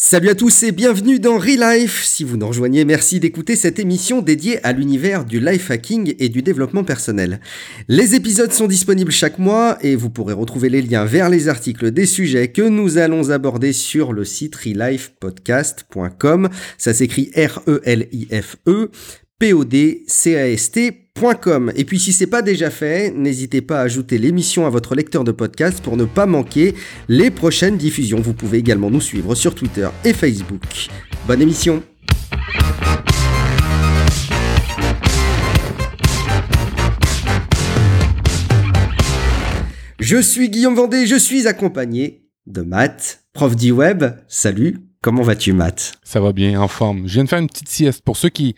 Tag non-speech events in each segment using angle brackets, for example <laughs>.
Salut à tous et bienvenue dans Relife. Si vous nous rejoignez, merci d'écouter cette émission dédiée à l'univers du life hacking et du développement personnel. Les épisodes sont disponibles chaque mois et vous pourrez retrouver les liens vers les articles des sujets que nous allons aborder sur le site relifepodcast.com. Ça s'écrit R-E-L-I-F-E. P-O-D-C-A-S-T.com. Et puis si c'est pas déjà fait, n'hésitez pas à ajouter l'émission à votre lecteur de podcast pour ne pas manquer les prochaines diffusions. Vous pouvez également nous suivre sur Twitter et Facebook. Bonne émission Je suis Guillaume Vendée, je suis accompagné de Matt, prof d'e-web. Salut Comment vas-tu, Matt? Ça va bien, en forme. Je viens de faire une petite sieste. Pour ceux qui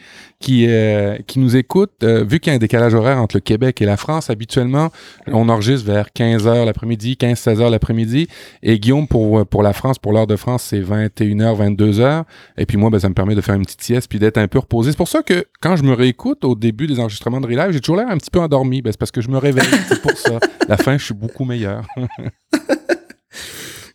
euh, nous écoutent, euh, vu qu'il y a un décalage horaire entre le Québec et la France, habituellement, on enregistre vers 15h l'après-midi, 15-16h l'après-midi. Et Guillaume, pour pour la France, pour l'heure de France, c'est 21h, 22h. Et puis moi, ben, ça me permet de faire une petite sieste puis d'être un peu reposé. C'est pour ça que quand je me réécoute au début des enregistrements de Relive, j'ai toujours l'air un petit peu endormi. Ben, c'est parce que je me réveille. c'est pour ça. La fin, je suis beaucoup meilleur. <laughs>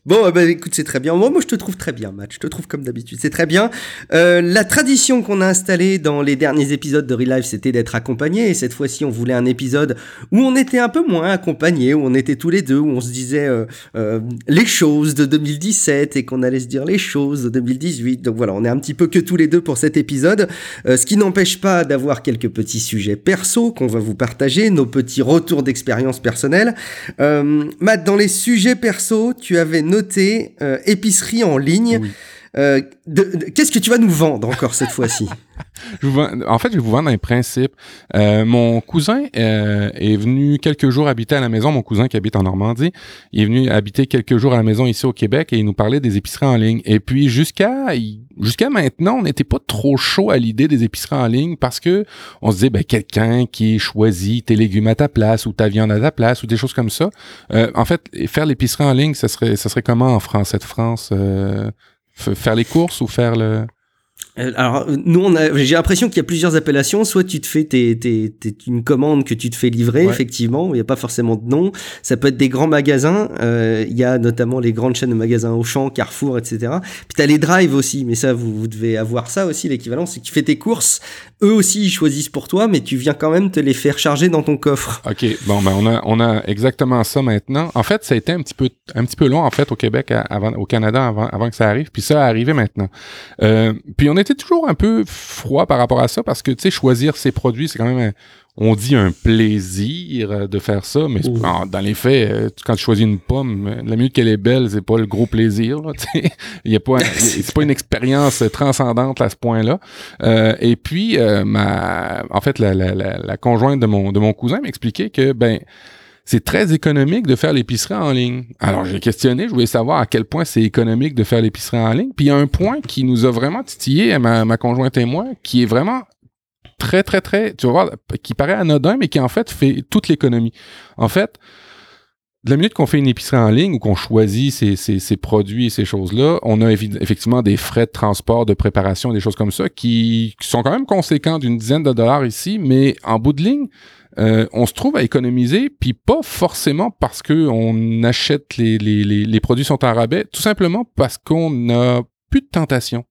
Bon, bah, écoute, c'est très bien. Moi, je te trouve très bien, Matt. Je te trouve comme d'habitude. C'est très bien. Euh, la tradition qu'on a installée dans les derniers épisodes de Relive, c'était d'être accompagné. Et cette fois-ci, on voulait un épisode où on était un peu moins accompagné, où on était tous les deux, où on se disait euh, euh, les choses de 2017 et qu'on allait se dire les choses de 2018. Donc voilà, on est un petit peu que tous les deux pour cet épisode. ce qui n'empêche pas d'avoir quelques petits sujets perso qu'on va vous partager, nos petits retours d'expérience personnelle. Matt, dans les sujets perso, tu avais euh, épicerie en ligne. Euh, qu'est-ce que tu vas nous vendre encore cette fois-ci? <laughs> En fait, je vais vous vendre un principe. Euh, mon cousin est venu quelques jours habiter à la maison. Mon cousin qui habite en Normandie, il est venu habiter quelques jours à la maison ici au Québec et il nous parlait des épiceries en ligne. Et puis jusqu'à jusqu'à maintenant, on n'était pas trop chaud à l'idée des épiceries en ligne parce que on se disait ben quelqu'un qui choisit tes légumes à ta place ou ta viande à ta place ou des choses comme ça. en fait, faire l'épicerie en ligne, ça serait ça serait comment en France, cette France faire les courses ou faire le alors nous, j'ai l'impression qu'il y a plusieurs appellations. Soit tu te fais tes, tes, une commande que tu te fais livrer, effectivement, il n'y a pas forcément de nom. Ça peut être des grands magasins. Euh, il y a notamment les grandes chaînes de magasins Auchan, Carrefour, etc. Puis t'as les drives aussi, mais ça, vous, vous devez avoir ça aussi. L'équivalent, c'est que tu fais tes courses. Eux aussi, ils choisissent pour toi, mais tu viens quand même te les faire charger dans ton coffre. Ok, bon, ben on a, on a exactement ça maintenant. En fait, ça a été un petit peu, un petit peu long en fait au Québec, avant, au Canada, avant, avant que ça arrive. Puis ça a arrivé maintenant. Euh, puis on était toujours un peu froid par rapport à ça parce que, tu sais, choisir ses produits, c'est quand même, on dit un plaisir euh, de faire ça, mais dans les faits, euh, quand tu choisis une pomme, euh, la minute qu'elle est belle, c'est pas le gros plaisir. <laughs> Il y a pas, c'est pas une expérience transcendante à ce point-là. et puis, ma, en fait, la, la, la, conjointe de mon de mon cousin m'expliquait que ben c'est très économique de faire l'épicerie en ligne. Alors, j'ai questionné, je voulais savoir à quel point c'est économique de faire l'épicerie en ligne. Puis il y a un point qui nous a vraiment titillé, ma, conjointe et moi, qui est vraiment très, très, très, tu vas voir, qui paraît anodin, mais qui en fait fait toute l'économie. En fait, de la minute qu'on fait une épicerie en ligne ou qu'on choisit ces, produits et ces choses-là, on a effectivement des frais de transport, de préparation, des choses comme ça qui sont quand même conséquents d'une dizaine de dollars ici, mais en bout de ligne, euh, on se trouve à économiser, puis pas forcément parce que on achète les, les, les, les produits sont en rabais, tout simplement parce qu'on n'a plus de tentation.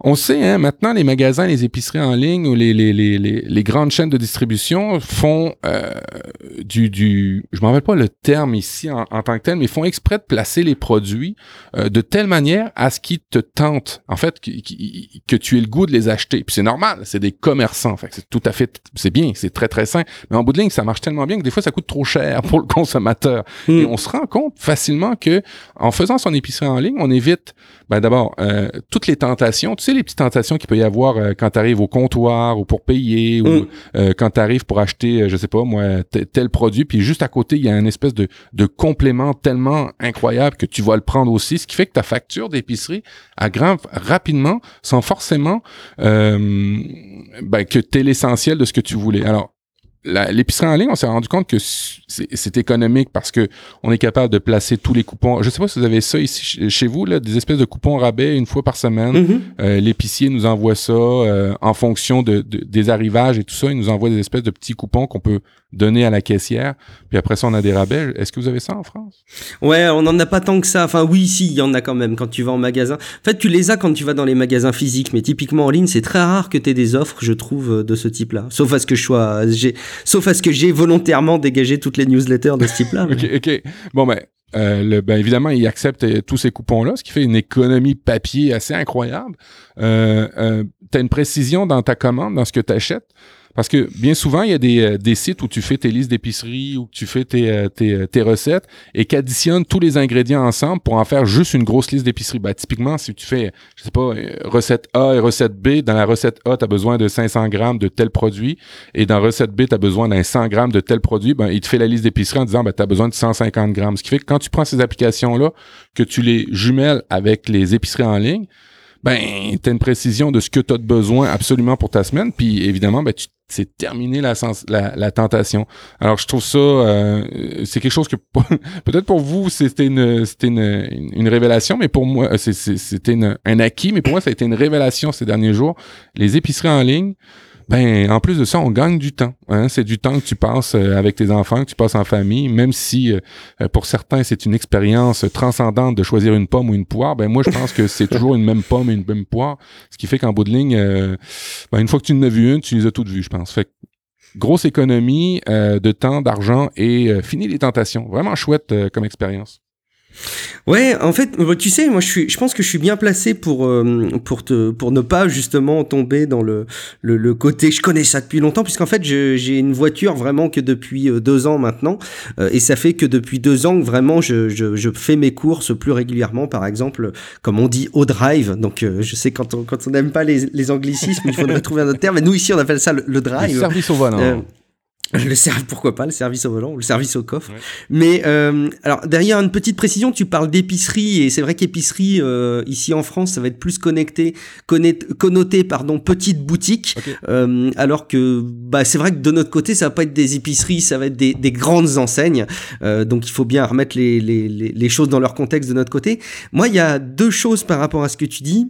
On sait, hein, maintenant, les magasins, les épiceries en ligne ou les, les, les, les grandes chaînes de distribution font euh, du, du... Je me rappelle pas le terme ici en, tant que tel, mais font exprès de placer les produits euh, de telle manière à ce qu'ils te tentent, en fait, que, que, tu aies le goût de les acheter. Puis c'est normal, c'est des commerçants. Fait c'est tout à fait... C'est bien, c'est très, très sain. Mais en bout de ligne, ça marche tellement bien que des fois, ça coûte trop cher pour le consommateur. Hmm. Et on se rend compte facilement que en faisant son épicerie en ligne, on évite, ben d'abord, euh, toutes les tentations sais, les petites tentations qu'il peut y avoir euh, quand tu arrives au comptoir ou pour payer ou mm. euh, quand tu arrives pour acheter, euh, je sais pas moi, tel produit, puis juste à côté, il y a une espèce de, de complément tellement incroyable que tu vas le prendre aussi, ce qui fait que ta facture d'épicerie aggrave rapidement sans forcément ben, que tu l'essentiel de ce que tu voulais. Alors, l'épicerie en ligne, on s'est rendu compte que c'est économique parce que on est capable de placer tous les coupons. Je sais pas si vous avez ça ici chez vous, là, des espèces de coupons rabais une fois par semaine. Mm-hmm. Euh, l'épicier nous envoie ça euh, en fonction de, des arrivages et tout ça. Il nous envoie des espèces de petits coupons qu'on peut donné à la caissière, puis après ça, on a des rabais. Est-ce que vous avez ça en France? Ouais, on n'en a pas tant que ça. Enfin, oui, si, il y en a quand même quand tu vas en magasin. En fait, tu les as quand tu vas dans les magasins physiques, mais typiquement en ligne, c'est très rare que tu aies des offres, je trouve, de ce type-là. Sauf à ce que je sois, j'ai, sauf à ce que j'ai volontairement dégagé toutes les newsletters de ce type-là. <laughs> ok, ok. Bon, ben, euh, le, ben évidemment, il accepte euh, tous ces coupons-là, ce qui fait une économie papier assez incroyable. Euh, euh tu as une précision dans ta commande, dans ce que tu achètes. Parce que bien souvent, il y a des, euh, des sites où tu fais tes listes d'épicerie ou tu fais tes, euh, euh, tes, recettes et qu'additionnent tous les ingrédients ensemble pour en faire juste une grosse liste d'épicerie. Ben, typiquement, si tu fais, je sais pas, recette A et recette B, dans la recette A, tu as besoin de 500 grammes de tel produit et dans recette B, tu as besoin d'un 100 grammes de tel produit, ben, il te fait la liste d'épicerie en disant, ben, tu as besoin de 150 grammes. Ce qui fait que quand tu prends ces applications-là, que tu les jumelles avec les épiceries en ligne, ben, tu as une précision de ce que tu as besoin absolument pour ta semaine. Puis évidemment, ben, tu c'est terminé la, tentation. Alors je trouve ça, euh, c'est quelque chose que <laughs> peut-être pour vous c'était une, une, une, révélation, mais pour moi c'était un acquis, mais pour moi ça a été une révélation ces derniers jours. Les épiceries en ligne, ben, en plus de ça, on gagne du temps. Hein? C'est du temps que tu passes euh, avec tes enfants, que tu passes en famille, même si euh, euh, pour certains c'est une expérience transcendante de choisir une pomme ou une poire. Ben moi, je pense que c'est toujours une même pomme et une même poire, ce qui fait qu'en bout de ligne, ben, une fois que tu en as vu une, tu les as toutes vues, je pense. Fait grosse économie de temps, d'argent et fini les tentations. Vraiment chouette comme expérience. Ouais, en fait, tu sais, moi je suis, je pense que je suis bien placé pour euh, pour te pour ne pas justement tomber dans le le, le côté. Je connais ça depuis longtemps puisqu'en fait j'ai une voiture vraiment que depuis euh, deux ans maintenant euh, et ça fait que depuis deux ans que vraiment je, je, je fais mes courses plus régulièrement. Par exemple, comme on dit au drive. Donc je sais quand on quand on n'aime pas les, les anglicismes, il faudrait <laughs> trouver un autre terme. Mais nous ici on appelle ça le, drive. Le service au volant. Le service, pourquoi pas, le service au volant ou le service au coffre. Mais euh, alors derrière une petite précision, tu parles d'épicerie et c'est vrai qu'épicerie euh, ici en France, ça va être plus connecté, connoté pardon, petite boutique. Euh, alors que bah c'est vrai que de notre côté, ça va pas être des épiceries, ça va être des, des grandes enseignes. Euh, donc il faut bien remettre les, les, les, les choses dans leur contexte de notre côté. Moi, il y a deux choses par rapport à ce que tu dis.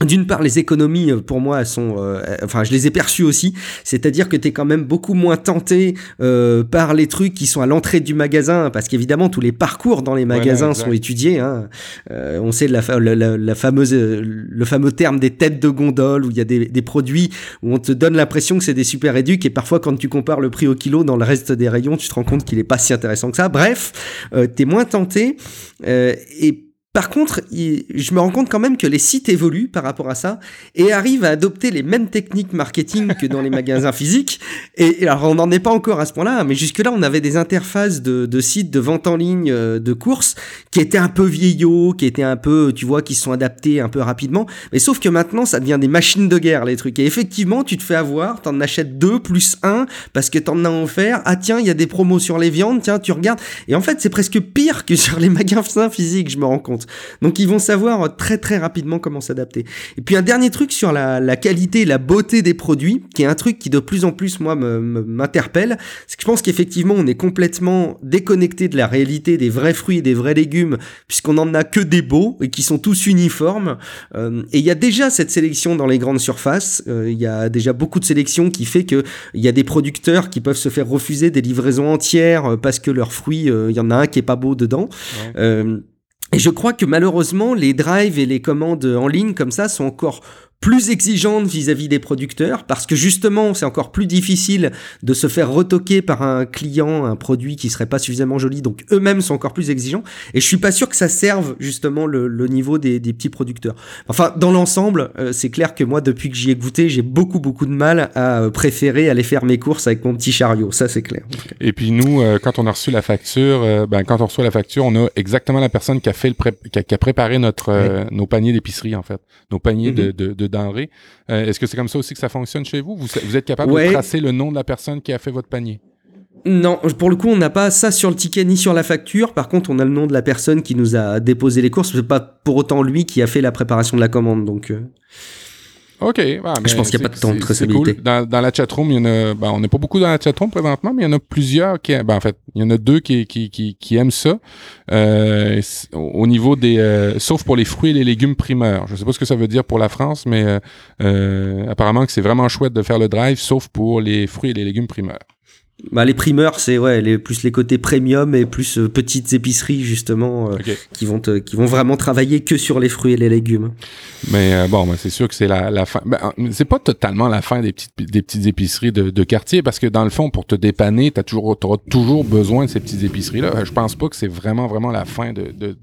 D'une part, les économies, euh, pour moi, elles sont, euh, enfin, je les ai perçues aussi. C'est-à-dire que tu es quand même beaucoup moins tenté euh, par les trucs qui sont à l'entrée du magasin, parce qu'évidemment, tous les parcours dans les magasins sont étudiés. Hein. on sait la, la, fameuse, le fameux terme des têtes de gondole, où il y a des, des, produits où on te donne l'impression que c'est des super éduques, et parfois, quand tu compares le prix au kilo dans le reste des rayons, tu te rends compte qu'il est pas si intéressant que ça. Bref, tu es moins tenté. et par contre, je me rends compte quand même que les sites évoluent par rapport à ça et arrivent à adopter les mêmes techniques marketing que dans les <laughs> magasins physiques. Et, alors, on n'en est pas encore à ce point-là, mais jusque-là, on avait des interfaces de, de, sites de vente en ligne euh, de courses qui étaient un peu vieillots, qui étaient un peu, tu vois, qui se sont adaptés un peu rapidement. Mais sauf que maintenant, ça devient des machines de guerre, les trucs. Et effectivement, tu te fais avoir, t'en achètes deux plus un parce que t'en as offert. Ah tiens, il y a des promos sur les viandes, tiens, tu regardes. Et en fait, c'est presque pire que sur les magasins physiques, je me rends compte. Donc ils vont savoir très très rapidement comment s'adapter. Et puis un dernier truc sur la, la, qualité, la beauté des produits, qui est un truc qui de plus en plus moi m'interpelle, c'est que je pense qu'effectivement on est complètement déconnecté de la réalité des vrais fruits et des vrais légumes, puisqu'on en a que des beaux et qui sont tous uniformes. Euh, et il y a déjà cette sélection dans les grandes surfaces. Euh, il y a déjà beaucoup de sélection qui fait que il y a des producteurs qui peuvent se faire refuser des livraisons entières euh, parce que leurs fruits, il y en a un qui est pas beau dedans. Et je crois que malheureusement, les drives et les commandes en ligne comme ça sont encore plus exigeante vis-à-vis des producteurs parce que justement c'est encore plus difficile de se faire retoquer par un client un produit qui serait pas suffisamment joli donc eux-mêmes sont encore plus exigeants. Et je suis pas sûr que ça serve justement le, niveau des, petits producteurs. Enfin dans l'ensemble euh, c'est clair que moi depuis que j'y ai goûté j'ai beaucoup beaucoup de mal à euh, préférer aller faire mes courses avec mon petit chariot. Ça c'est clair. Et puis nous euh, quand on a reçu la facture ben quand on reçoit la facture on a exactement la personne qui a fait le qui, a, préparé notre nos paniers d'épicerie en fait. Nos paniers mm-hmm. de, de denrées. Euh, est-ce que c'est comme ça aussi que ça fonctionne chez vous? Vous, êtes capable de tracer le nom de la personne qui a fait votre panier? Non, pour le coup, on n'a pas ça sur le ticket ni sur la facture. Par contre, on a le nom de la personne qui nous a déposé les courses. C'est pas pour autant lui qui a fait la préparation de la commande. Donc, euh. OK. je pense qu'il n'y a pas de temps de traçabilité. Cool. Dans, dans, la chatroom, il y en a, ben, on n'est pas beaucoup dans la chatroom présentement, mais il y en a plusieurs qui, ben, en fait, il y en a deux qui, qui, qui, qui aiment ça. Euh, au niveau des, euh, sauf pour les fruits et les légumes primeurs. Je sais pas ce que ça veut dire pour la France, mais euh, euh apparemment que c'est vraiment chouette de faire le drive, sauf pour les fruits et les légumes primeurs. Bah, les primeurs, c'est ouais, les, plus les côtés premium et plus euh, petites épiceries justement euh, qui vont te, qui vont vraiment travailler que sur les fruits et les légumes. Mais euh, bon, c'est sûr que c'est la, la fin. Ben, c'est pas totalement la fin des petites des petites épiceries de, de quartier parce que dans le fond, pour te dépanner, t'as toujours auras toujours besoin de ces petites épiceries là. Je pense pas que c'est vraiment vraiment la fin de, de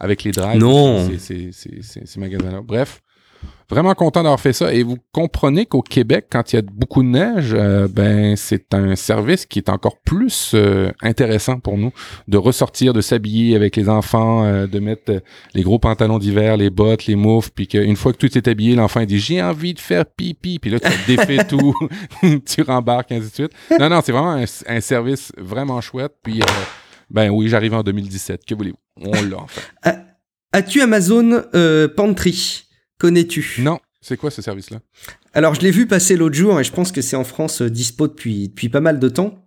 avec les drives. Non. Ces, ces, ces, ces magasins là. Bref. Vraiment content d'avoir fait ça. Et vous comprenez qu'au Québec, quand il y a beaucoup de neige, euh, ben c'est un service qui est encore plus euh, intéressant pour nous de ressortir, de s'habiller avec les enfants, euh, de mettre les gros pantalons d'hiver, les bottes, les moufs, puis qu'une fois que tout est habillé, l'enfant dit j'ai envie de faire pipi, puis là tu défais <laughs> tout, <laughs> tu rembarques ainsi de suite. Non non, c'est vraiment un, service vraiment chouette. Puis ben oui, j'arrive en 2017. Que voulez-vous? On l'a enfin. As-tu Amazon Pantry? Connais-tu? Non. C'est quoi ce service-là? Alors, je l'ai vu passer l'autre jour et je pense que c'est en France euh, dispo depuis, depuis pas mal de temps.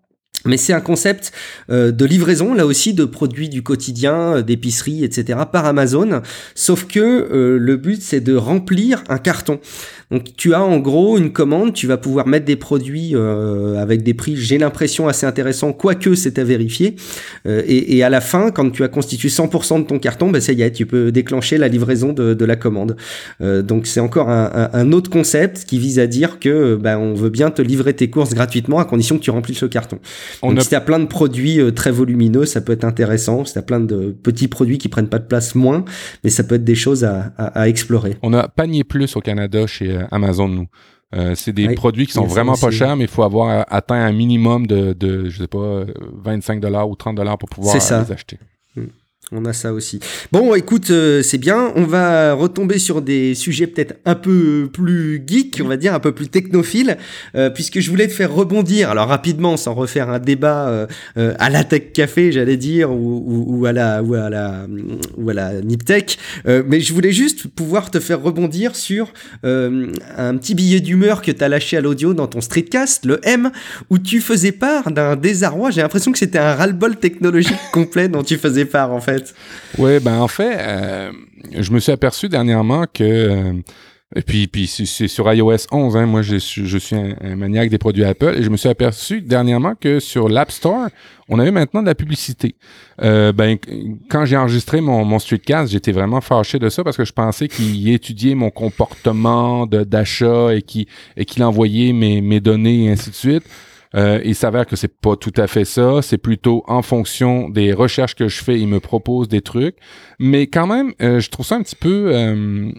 Mais c'est un concept euh, de livraison, là aussi, de produits du quotidien, euh, d'épicerie, etc., par Amazon. Sauf que le but, c'est de remplir un carton. Donc tu as en gros une commande, tu vas pouvoir mettre des produits euh, avec des prix, j'ai l'impression assez intéressants, quoique c'est à vérifier. Euh, et, et, à la fin, quand tu as constitué 100% de ton carton, ben ça y est, tu peux déclencher la livraison de, de la commande. Euh, donc c'est encore un, un, autre concept qui vise à dire que ben, on veut bien te livrer tes courses gratuitement à condition que tu remplisses le carton. On donc a... si tu as plein de produits euh, très volumineux, ça peut être intéressant. Si tu as plein de petits produits qui prennent pas de place, moins. Mais ça peut être des choses à, à, à explorer. On a panier plus au Canada chez euh, Amazon, nous. Euh, c'est des produits qui sont vraiment pas chers, mais il faut avoir atteint un minimum de, de je sais pas, 25 dollars ou 30 dollars pour pouvoir les acheter. On a ça aussi. Bon, écoute, euh, c'est bien. On va retomber sur des sujets peut-être un peu plus geek, on va dire, un peu plus technophile, euh, puisque je voulais te faire rebondir. Alors rapidement, sans refaire un débat euh, à la Tech Café, j'allais dire, ou, ou, à la ou à la ou à la Niptech, mais je voulais juste pouvoir te faire rebondir sur un petit billet d'humeur que tu as lâché à l'audio dans ton streetcast, le M, où tu faisais part d'un désarroi. J'ai l'impression que c'était un ras-le-bol technologique complet dont tu faisais part en fait. Oui, ben en fait, euh, je me suis aperçu dernièrement que euh, et puis, puis c'est sur iOS 11, hein, moi je, suis un, maniaque des produits Apple, et je me suis aperçu dernièrement que sur l'App Store, on avait maintenant de la publicité. Euh, ben, quand j'ai enregistré mon, mon streetcast, j'étais vraiment fâché de ça parce que je pensais qu'il étudiait mon comportement d'achat et qu'il et qu'il envoyait mes, mes données et ainsi de suite. Euh, il s'avère que c'est pas tout à fait ça. C'est plutôt en fonction des recherches que je fais, il me propose des trucs. Mais quand même, euh, je trouve ça un petit peu euh,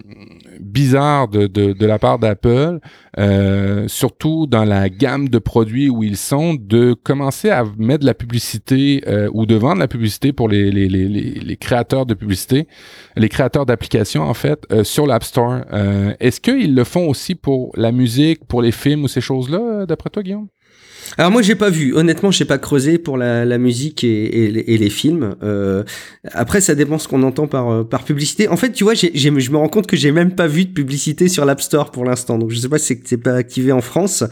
bizarre de, de, de, la part d'Apple, euh, surtout dans la gamme de produits où ils sont, de commencer à mettre de la publicité ou de vendre la publicité pour les, les, les, les créateurs de publicité, les créateurs d'applications en fait, sur l'App Store. Est-ce qu'ils le font aussi pour la musique, pour les films ou ces choses-là, d'après toi, Guillaume? Alors moi j'ai pas vu, honnêtement j'ai pas creusé pour la, la musique et, et, et, les films. Euh, après ça dépend ce qu'on entend par euh, par publicité. En fait tu vois, je me rends compte que j'ai même pas vu de publicité sur l'App Store pour l'instant. Donc je sais pas si c'est pas activé en France.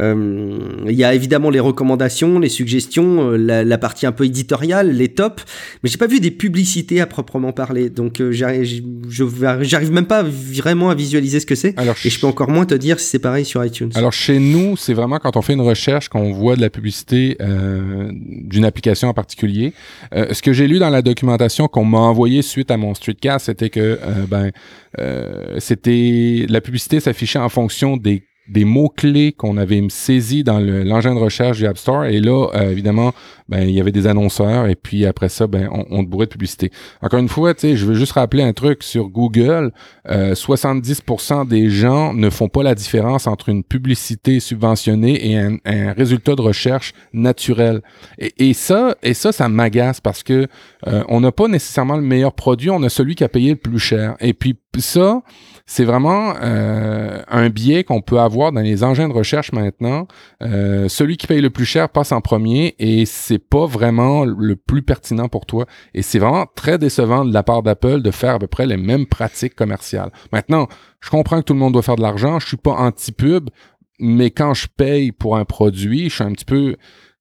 Euh, il y a évidemment les recommandations, les suggestions, euh, la, la, partie un peu éditoriale, les tops, mais j'ai pas vu des publicités à proprement parler. Donc j'arrive, j'arrive même pas vraiment à visualiser ce que c'est. Et je peux encore moins te dire si c'est pareil sur iTunes. Alors chez nous c'est vraiment quand on fait une recherche on voit de la publicité euh, d'une application en particulier. Euh, ce que j'ai lu dans la documentation qu'on m'a envoyé suite à mon streetcast, c'était que euh, ben c'était la publicité s'affichait en fonction des des mots-clés qu'on avait saisis dans l'engin de recherche du App Store. Et là, euh, évidemment, ben, il y avait des annonceurs. Et puis après ça, ben, on, te bourrait de publicité. Encore une fois, je veux juste rappeler un truc sur Google. Euh, 70% des gens ne font pas la différence entre une publicité subventionnée et un, résultat de recherche naturel. Et, et ça, et ça, ça m'agace parce que euh, on n'a pas nécessairement le meilleur produit. On a celui qui a payé le plus cher. Et puis ça, c'est vraiment euh, un biais qu'on peut avoir dans les engins de recherche maintenant. Euh, celui qui paye le plus cher passe en premier et c'est pas vraiment le plus pertinent pour toi. Et c'est vraiment très décevant de la part d'Apple de faire à peu près les mêmes pratiques commerciales. Maintenant, je comprends que tout le monde doit faire de l'argent. Je suis pas anti-pub, mais quand je paye pour un produit, je suis un petit peu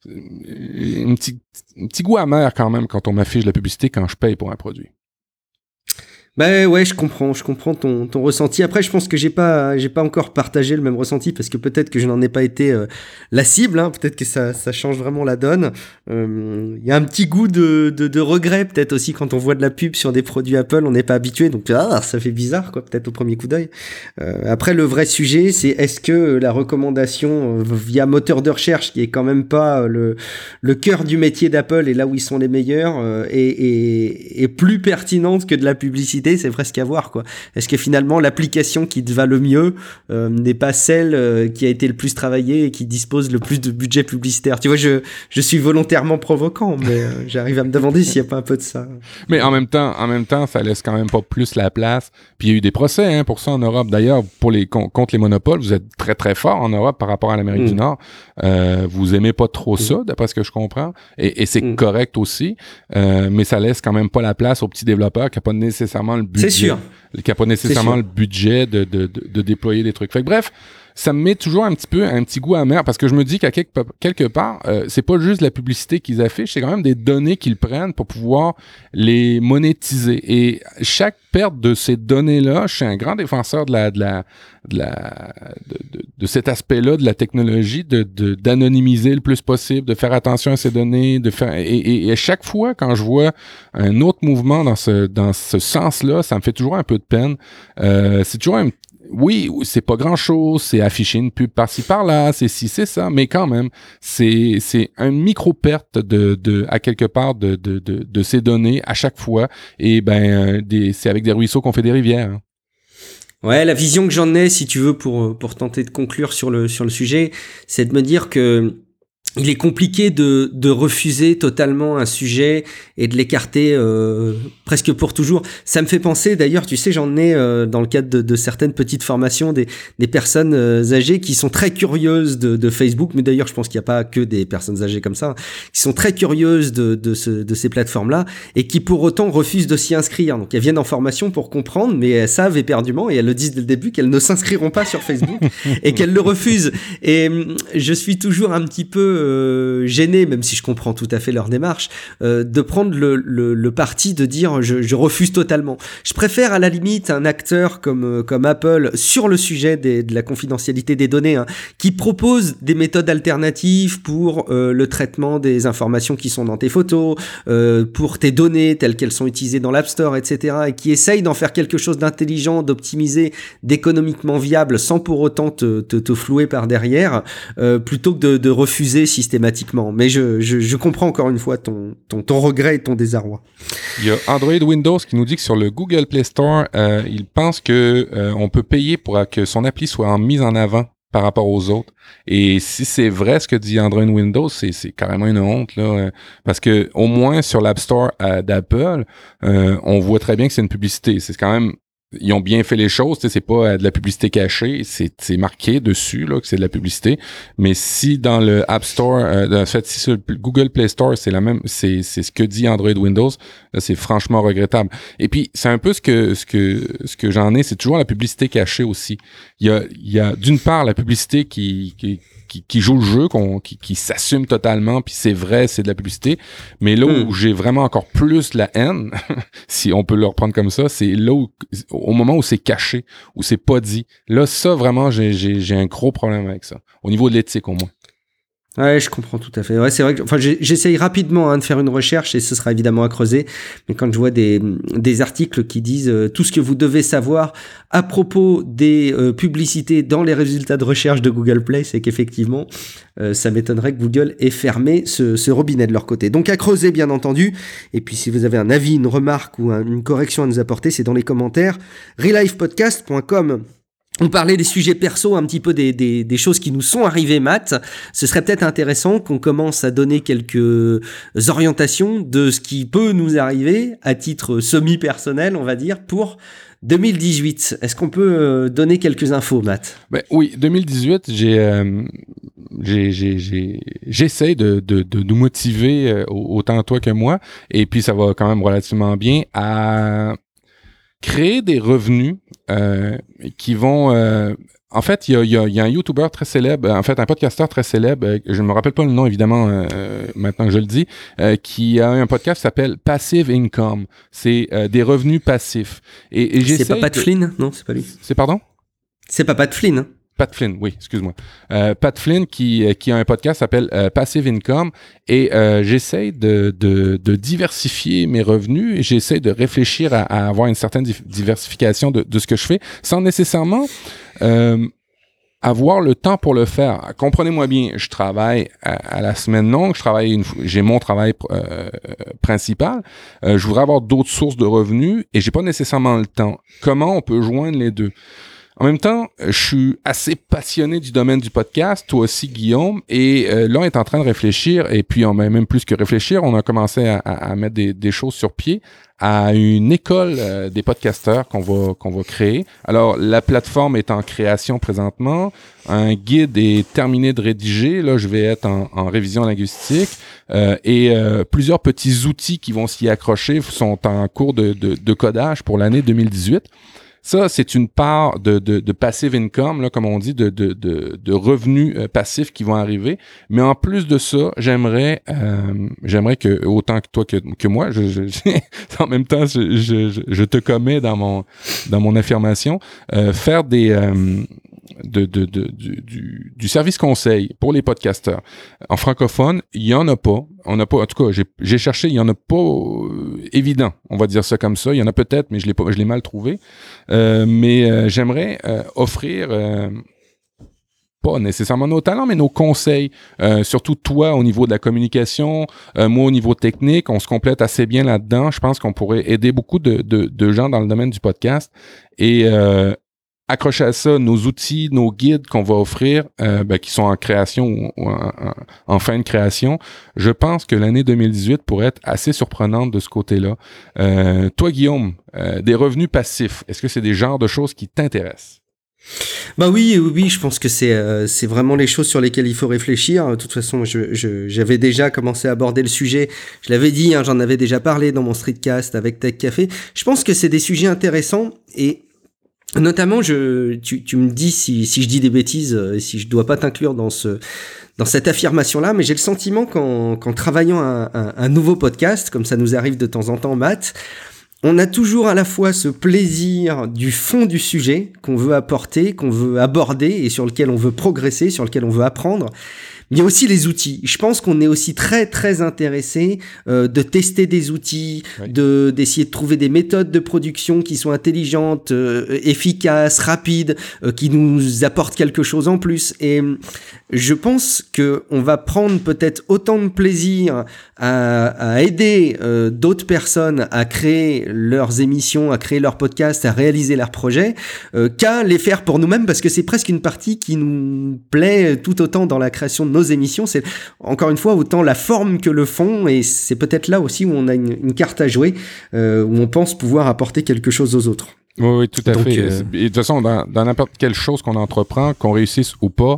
un petit, un petit goût amer quand même quand on m'affiche la publicité quand je paye pour un produit. Bah ouais, je comprends, je comprends ton, ton ressenti. Après, je pense que j'ai pas, j'ai pas encore partagé le même ressenti parce que peut-être que je n'en ai pas été euh, la cible. Hein. peut-être que ça, ça change vraiment la donne. Il euh, y a un petit goût de, de, de regret peut-être aussi quand on voit de la pub sur des produits Apple, on n'est pas habitué, donc ah, ça fait bizarre quoi, peut-être au premier coup d'œil. Euh, après, le vrai sujet, c'est est-ce que la recommandation via moteur de recherche, qui est quand même pas le, le cœur du métier d'Apple et là où ils sont les meilleurs, est, est, est plus pertinente que de la publicité c'est presque à voir quoi. Est-ce que finalement l'application qui te va le mieux euh, n'est pas celle euh, qui a été le plus travaillée et qui dispose le plus de budget publicitaire? Tu vois, je, je suis volontairement provoquant, mais euh, <laughs> j'arrive à me demander s'il n'y a pas un peu de ça. Mais en même temps, en même temps, ça laisse quand même pas plus la place. Puis il y a eu des procès hein, pour ça en Europe. D'ailleurs, pour les contre les monopoles, vous êtes très très fort en Europe par rapport à l'Amérique du mm. Nord. vous aimez pas trop mm. ça, d'après ce que je comprends, et, c'est mm. correct aussi. mais ça laisse quand même pas la place aux petits développeurs qui n'ont pas nécessairement le budget. sûr. Qui n'a pas nécessairement le budget de, de, de, déployer des trucs. Fait bref, ça me met toujours un petit peu un petit goût amer parce que je me dis qu'à quelque, quelque part, euh, c'est pas juste la publicité qu'ils affichent, c'est quand même des données qu'ils prennent pour pouvoir les monétiser. Et chaque perte de ces données-là, je suis un grand défenseur de la de la de, la, de, de, cet aspect-là de la technologie, de d'anonymiser le plus possible, de faire attention à ces données, de faire et, et, chaque fois quand je vois un autre mouvement dans ce dans ce sens-là, ça me fait toujours un peu de peine. Euh, c'est toujours un oui, c'est pas grand chose, c'est afficher une pub par-ci par-là, c'est si, c'est ça, mais quand même, c'est, c'est une micro-perte de, de, à quelque part de, de, de, de ces données à chaque fois. Et ben, des, c'est avec des ruisseaux qu'on fait des rivières. Hein. Ouais, la vision que j'en ai, si tu veux, pour, pour tenter de conclure sur le, sur le sujet, c'est de me dire que il est compliqué de, de, refuser totalement un sujet et de l'écarter euh, presque pour toujours. Ça me fait penser, d'ailleurs, tu sais, j'en ai euh, dans le cadre de, de, certaines petites formations des, des personnes euh, âgées qui sont très curieuses de, de Facebook, mais d'ailleurs, je pense qu'il n'y a pas que des personnes âgées comme ça, qui sont très curieuses de, de, ce, de ces plateformes-là et qui pour autant refusent de s'y inscrire. Donc elles viennent en formation pour comprendre, mais elles savent éperdument et elles le disent dès le début qu'elles ne s'inscriront pas sur Facebook <laughs> et qu'elles le refusent. Et hum, je suis toujours un petit peu euh, gêné, même si je comprends tout à fait leur démarche, euh, de prendre le, parti de dire je, refuse totalement. Je préfère à la limite un acteur comme, euh, comme Apple sur le sujet de la confidentialité des données, hein, qui propose des méthodes alternatives pour le traitement des informations qui sont dans tes photos, pour tes données telles qu'elles sont utilisées dans l'App Store, etc., et qui essaye d'en faire quelque chose d'intelligent, d'optimisé, d'économiquement viable, sans pour autant te, te, te flouer par derrière, plutôt que de, de refuser systématiquement. Mais je, je, comprends encore une fois ton, ton, regret et ton désarroi. Il y a Android Windows qui nous dit que sur le Google Play Store, euh, il pense que euh, on peut payer pour que son appli soit en mise en avant par rapport aux autres. Et si c'est vrai ce que dit Android Windows, c'est, c'est carrément une honte là, euh, parce que au moins sur l'App Store d'Apple, on voit très bien que c'est une publicité. C'est quand même ils ont bien fait les choses, c'est pas euh, de la publicité cachée, c'est marqué dessus là que c'est de la publicité. Mais si dans le App Store, euh, en fait, si sur le Google Play Store, c'est la même, c'est ce que dit Android Windows, c'est franchement regrettable. Et puis c'est un peu ce que ce que ce que j'en ai, c'est toujours la publicité cachée aussi. Il y a il y a d'une part la publicité qui, qui qui, joue le jeu, qui, qui s'assume totalement, puis c'est vrai, c'est de la publicité. Mais là où hmm. j'ai vraiment encore plus la haine, <laughs> si on peut le reprendre comme ça, c'est là où, au moment où c'est caché, où c'est pas dit. Là, ça, vraiment, j'ai un gros problème avec ça. Au niveau de l'éthique, au moins. Ouais, je comprends tout à fait. Ouais, c'est vrai que, enfin, j'essaye rapidement hein, de faire une recherche et ce sera évidemment à creuser. Mais quand je vois des, des articles qui disent euh, tout ce que vous devez savoir à propos des euh, publicités dans les résultats de recherche de Google Play, c'est qu'effectivement, euh, ça m'étonnerait que Google ait fermé ce, ce, robinet de leur côté. Donc à creuser, bien entendu. Et puis si vous avez un avis, une remarque ou une correction à nous apporter, c'est dans les commentaires. relifepodcast.com on parlait des sujets perso, un petit peu des, des, des, choses qui nous sont arrivées, Matt. Ce serait peut-être intéressant qu'on commence à donner quelques orientations de ce qui peut nous arriver à titre semi-personnel, on va dire, pour 2018. Est-ce qu'on peut euh, donner quelques infos, Matt? Ben, Oui, 2018, j'ai, euh, j'essaie de, de, de, nous motiver euh, autant toi que moi, et puis ça va quand même relativement bien à créer des revenus euh, qui vont euh, en fait, il y a, y, a, y a, un YouTuber très célèbre, en fait, un podcasteur très célèbre, euh, je ne me rappelle pas le nom évidemment euh, maintenant que je le dis, euh, qui a un podcast qui s'appelle Passive Income. C'est des revenus passifs. Et, et c'est pas Pat Flynn, non C'est pas lui. C'est pardon? C'est pas Pat Flynn. Pat Flynn, oui, excuse-moi. Euh, Pat Flynn qui, qui a un podcast qui s'appelle Passive Income et euh, j'essaie de, de, diversifier mes revenus et j'essaie de réfléchir à, avoir une certaine diversification de, de, ce que je fais sans nécessairement euh, avoir le temps pour le faire. Comprenez-moi bien, je travaille à, la semaine longue, je travaille j'ai mon travail euh, principal. Euh, je voudrais avoir d'autres sources de revenus et j'ai pas nécessairement le temps. Comment on peut joindre les deux? En même temps, je suis assez passionné du domaine du podcast, toi aussi Guillaume, et euh, là on est en train de réfléchir, et puis on même plus que réfléchir, on a commencé à, mettre des, des, choses sur pied à une école euh, des podcasteurs qu'on va qu'on va créer. Alors la plateforme est en création présentement, un guide est terminé de rédiger, là je vais être en, en révision linguistique euh, et euh, plusieurs petits outils qui vont s'y accrocher sont en cours de, de, de codage pour l'année 2018. Ça, c'est une part de, de, de, passive income, là, comme on dit, de, de, de, revenus euh, passifs qui vont arriver. Mais en plus de ça, j'aimerais euh, j'aimerais que, autant que toi que, que moi, je, je <laughs> en même temps, je, je, te commets dans mon, dans mon affirmation, euh, faire des, euh, de, de, de du, du, service conseil pour les podcasteurs. En francophone, il y en a pas. On n'a pas, en tout cas, j'ai cherché, il y en a pas euh, évident. On va dire ça comme ça. Il y en a peut-être, mais je l'ai pas, mal trouvé. Euh, mais euh, j'aimerais euh, offrir pas nécessairement nos talents, mais nos conseils. surtout toi au niveau de la communication, moi au niveau technique, on se complète assez bien là-dedans. Je pense qu'on pourrait aider beaucoup de, de, de, gens dans le domaine du podcast. Et accrocher à ça nos outils, nos guides qu'on va offrir, euh, ben, qui sont en création ou, en, fin de création, je pense que l'année 2018 pourrait être assez surprenante de ce côté-là. Euh, toi, Guillaume, euh, des revenus passifs, est-ce que c'est des genres de choses qui t'intéressent? Bah oui, oui, je pense que c'est c'est vraiment les choses sur lesquelles il faut réfléchir. De toute façon, j'avais déjà commencé à aborder le sujet. Je l'avais dit, hein, j'en avais déjà parlé dans mon streetcast avec Tech Café. Je pense que c'est des sujets intéressants et Notamment, je, tu, me dis si, je dis des bêtises, euh, si je dois pas t'inclure dans ce dans cette affirmation-là, mais j'ai le sentiment qu'en qu'en travaillant un, un, un, nouveau podcast, comme ça nous arrive de temps en temps, Matt, on a toujours à la fois ce plaisir du fond du sujet qu'on veut apporter, qu'on veut aborder et sur lequel on veut progresser, sur lequel on veut apprendre, il y a aussi les outils. Je pense qu'on est aussi très très intéressé euh, de tester des outils, de d'essayer de trouver des méthodes de production qui sont intelligentes, euh, efficaces, rapides, euh, qui nous apportent quelque chose en plus. Et je pense que on va prendre peut-être autant de plaisir à, à aider euh, d'autres personnes à créer leurs émissions, à créer leurs podcasts, à réaliser leurs projets, qu'à les faire pour nous-mêmes, parce que c'est presque une partie qui nous plaît tout autant dans la création de nos émissions. C'est encore une fois autant la forme que le fond, et c'est peut-être là aussi où on a une, carte à jouer, euh, où on pense pouvoir apporter quelque chose aux autres. Oui, oui tout à fait. Euh, et de toute façon, dans, n'importe quelle chose qu'on entreprend, qu'on réussisse ou pas,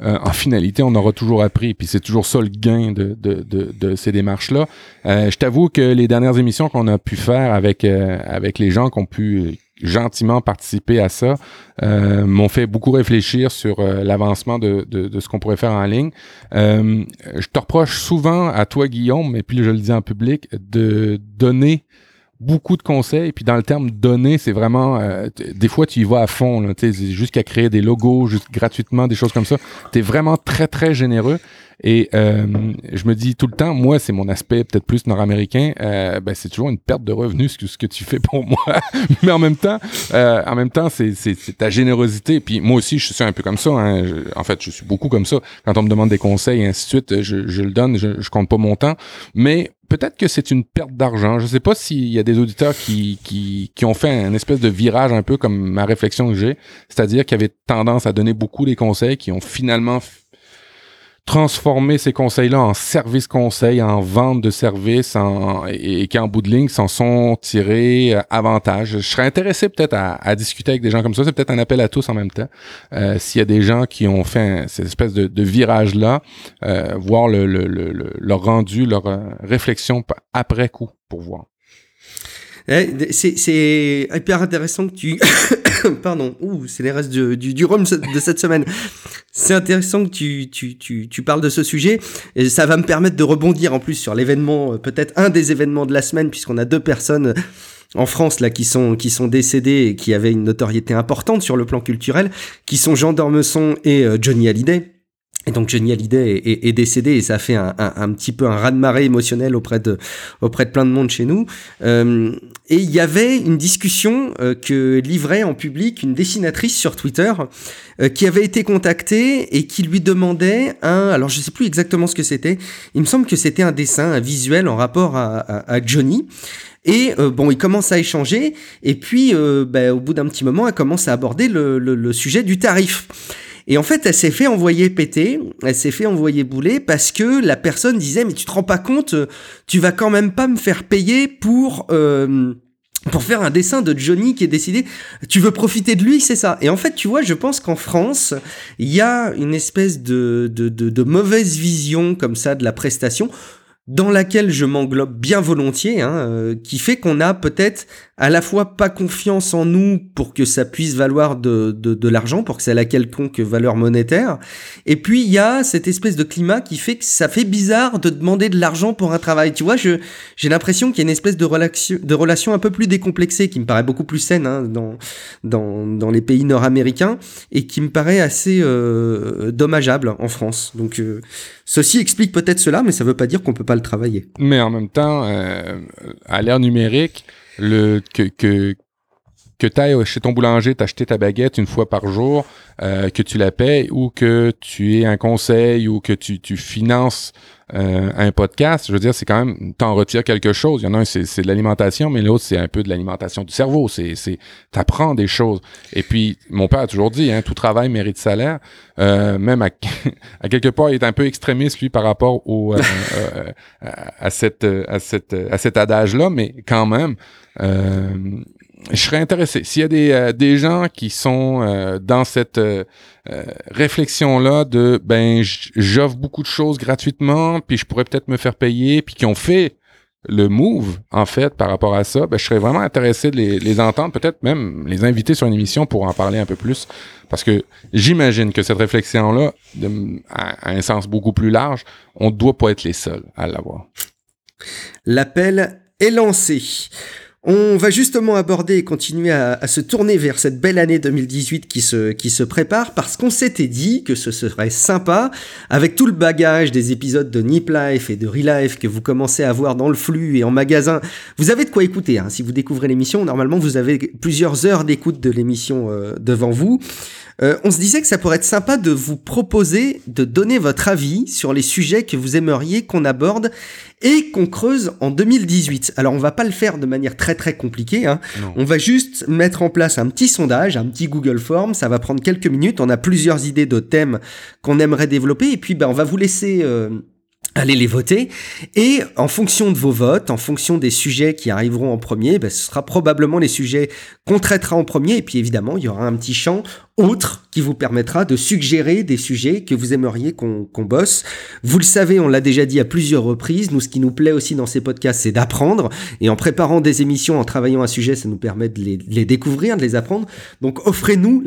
euh, en finalité, on aura toujours appris. Puis c'est toujours ça le gain de, de, de, de ces démarches-là. je t'avoue que les dernières émissions qu'on a pu faire avec, avec les gens qui ont pu gentiment participer à ça euh, m'ont fait beaucoup réfléchir sur euh, l'avancement de, de, ce qu'on pourrait faire en ligne. Euh, je te reproche souvent à toi, Guillaume, mais puis je le dis en public, de donner beaucoup de conseils. Puis dans le terme donner, c'est vraiment euh, des fois tu y vas à fond, jusqu'à créer des logos juste gratuitement, des choses comme ça. Tu es vraiment très très généreux. Et euh, je me dis tout le temps, moi, c'est mon aspect peut-être plus nord-américain. Euh, ben, c'est toujours une perte de revenus ce que, ce que tu fais pour <laughs> moi. Mais en même temps, euh, en même temps, c'est, c'est, ta générosité. Puis moi aussi, je suis un peu comme ça. Hein. en fait, je suis beaucoup comme ça. Quand on me demande des conseils et ainsi de suite, je, je le donne. Je, je compte pas mon temps. Mais peut-être que c'est une perte d'argent. Je sais pas s'il y a des auditeurs qui, qui, qui ont fait un espèce de virage un peu comme ma réflexion que j'ai, c'est-à-dire qui avaient tendance à donner beaucoup des conseils, qui ont finalement transformer ces conseils-là en service conseil, en vente de services, en, et, qui en bout de ligne s'en sont tirés euh, avantage. Je serais intéressé peut-être à, discuter avec des gens comme ça. C'est peut-être un appel à tous en même temps. Euh, S'il y a des gens qui ont fait cette espèce de, de virage-là, euh, voir le, le, le, leur rendu, leur euh, réflexion après coup pour voir. Eh, c'est hyper intéressant que tu... <coughs> Pardon, ouh, c'est les restes du, du, du rhum de cette semaine. C'est intéressant que tu, tu, tu, tu, parles de ce sujet et ça va me permettre de rebondir en plus sur l'événement, euh, peut-être un des événements de la semaine, puisqu'on a deux personnes en France là qui sont qui sont décédées et qui avaient une notoriété importante sur le plan culturel, qui sont Jean Dormesson et euh, Johnny Hallyday. Et donc Johnny Hallyday est, décédé et ça fait un, un, petit peu un raz-de-marée émotionnel auprès de, auprès de plein de monde chez nous. Euh, et il y avait une discussion euh, que livrait en public une dessinatrice sur Twitter euh, qui avait été contactée et qui lui demandait un... Alors je sais plus exactement ce que c'était. Il me semble que c'était un dessin, un visuel en rapport à, Johnny. Et bon, il commence à échanger, et puis ben, au bout d'un petit moment, elle commence à aborder le, le sujet du tarif. Et en fait, elle s'est fait envoyer péter, elle s'est fait envoyer bouler parce que la personne disait mais tu te rends pas compte, tu vas quand même pas me faire payer pour euh, pour faire un dessin de Johnny qui est décidé, tu veux profiter de lui, c'est ça. Et en fait, tu vois, je pense qu'en France, il y a une espèce de, de, de, de mauvaise vision comme ça de la prestation dans laquelle je m'englobe bien volontiers, hein, euh, qui fait qu'on a peut-être à la fois pas confiance en nous pour que ça puisse valoir de, de, de l'argent, pour que ça ait la quelconque valeur monétaire, et puis il y a cette espèce de climat qui fait que ça fait bizarre de demander de l'argent pour un travail. Tu vois, j'ai l'impression qu'il y a une espèce de relation, de relation un peu plus décomplexée, qui me paraît beaucoup plus saine hein, dans, dans, dans les pays nord-américains, et qui me paraît assez euh, dommageable en France. Donc euh, ceci explique peut-être cela, mais ça veut pas dire qu'on peut pas travailler. Mais en même temps, euh, à l'ère numérique, le que que tu ailles chez ton boulanger t'acheter ta baguette une fois par jour, euh, que tu la payes ou que tu aies un conseil ou que tu, tu finances euh, un podcast, je veux dire, c'est quand même, t'en retires quelque chose. Il y en a un, c'est de l'alimentation, mais l'autre, c'est un peu de l'alimentation du cerveau. C'est, c'est, t'apprends des choses. Et puis, mon père a toujours dit, hein, tout travail mérite salaire. Euh, même à, <laughs> à, quelque part, il est un peu extrémiste, lui, par rapport au, euh, euh à, cette, à cette, à cet adage-là, mais quand même, euh, je serais intéressé. S'il y a des, euh, des gens qui sont euh, dans cette euh, réflexion-là de ben j'offre beaucoup de choses gratuitement, puis je pourrais peut-être me faire payer, puis qui ont fait le move, en fait, par rapport à ça, ben, je serais vraiment intéressé de les, les entendre, peut-être même les inviter sur une émission pour en parler un peu plus. Parce que j'imagine que cette réflexion-là a un sens beaucoup plus large. On ne doit pas être les seuls à l'avoir. L'appel est lancé. On va justement aborder et continuer à, se tourner vers cette belle année 2018 qui se, qui se prépare parce qu'on s'était dit que ce serait sympa avec tout le bagage des épisodes de Nip Life et de Relife que vous commencez à voir dans le flux et en magasin. Vous avez de quoi écouter. Hein. Si vous découvrez l'émission, normalement vous avez plusieurs heures d'écoute de l'émission euh, devant vous. Euh, on se disait que ça pourrait être sympa de vous proposer de donner votre avis sur les sujets que vous aimeriez qu'on aborde et qu'on creuse en 2018. Alors on va pas le faire de manière très très compliquée. Hein. On va juste mettre en place un petit sondage, un petit Google Form. Ça va prendre quelques minutes. On a plusieurs idées de thèmes qu'on aimerait développer et puis ben on va vous laisser euh, allez les voter. Et en fonction de vos votes, en fonction des sujets qui arriveront en premier, ben, ce sera probablement les sujets qu'on traitera en premier. Et puis évidemment, il y aura un petit champ autre qui vous permettra de suggérer des sujets que vous aimeriez qu'on bosse. Vous le savez, on l'a déjà dit à plusieurs reprises, nous ce qui nous plaît aussi dans ces podcasts, c'est d'apprendre. Et en préparant des émissions, en travaillant un sujet, ça nous permet de les, les découvrir, de les apprendre. Donc offrez-nous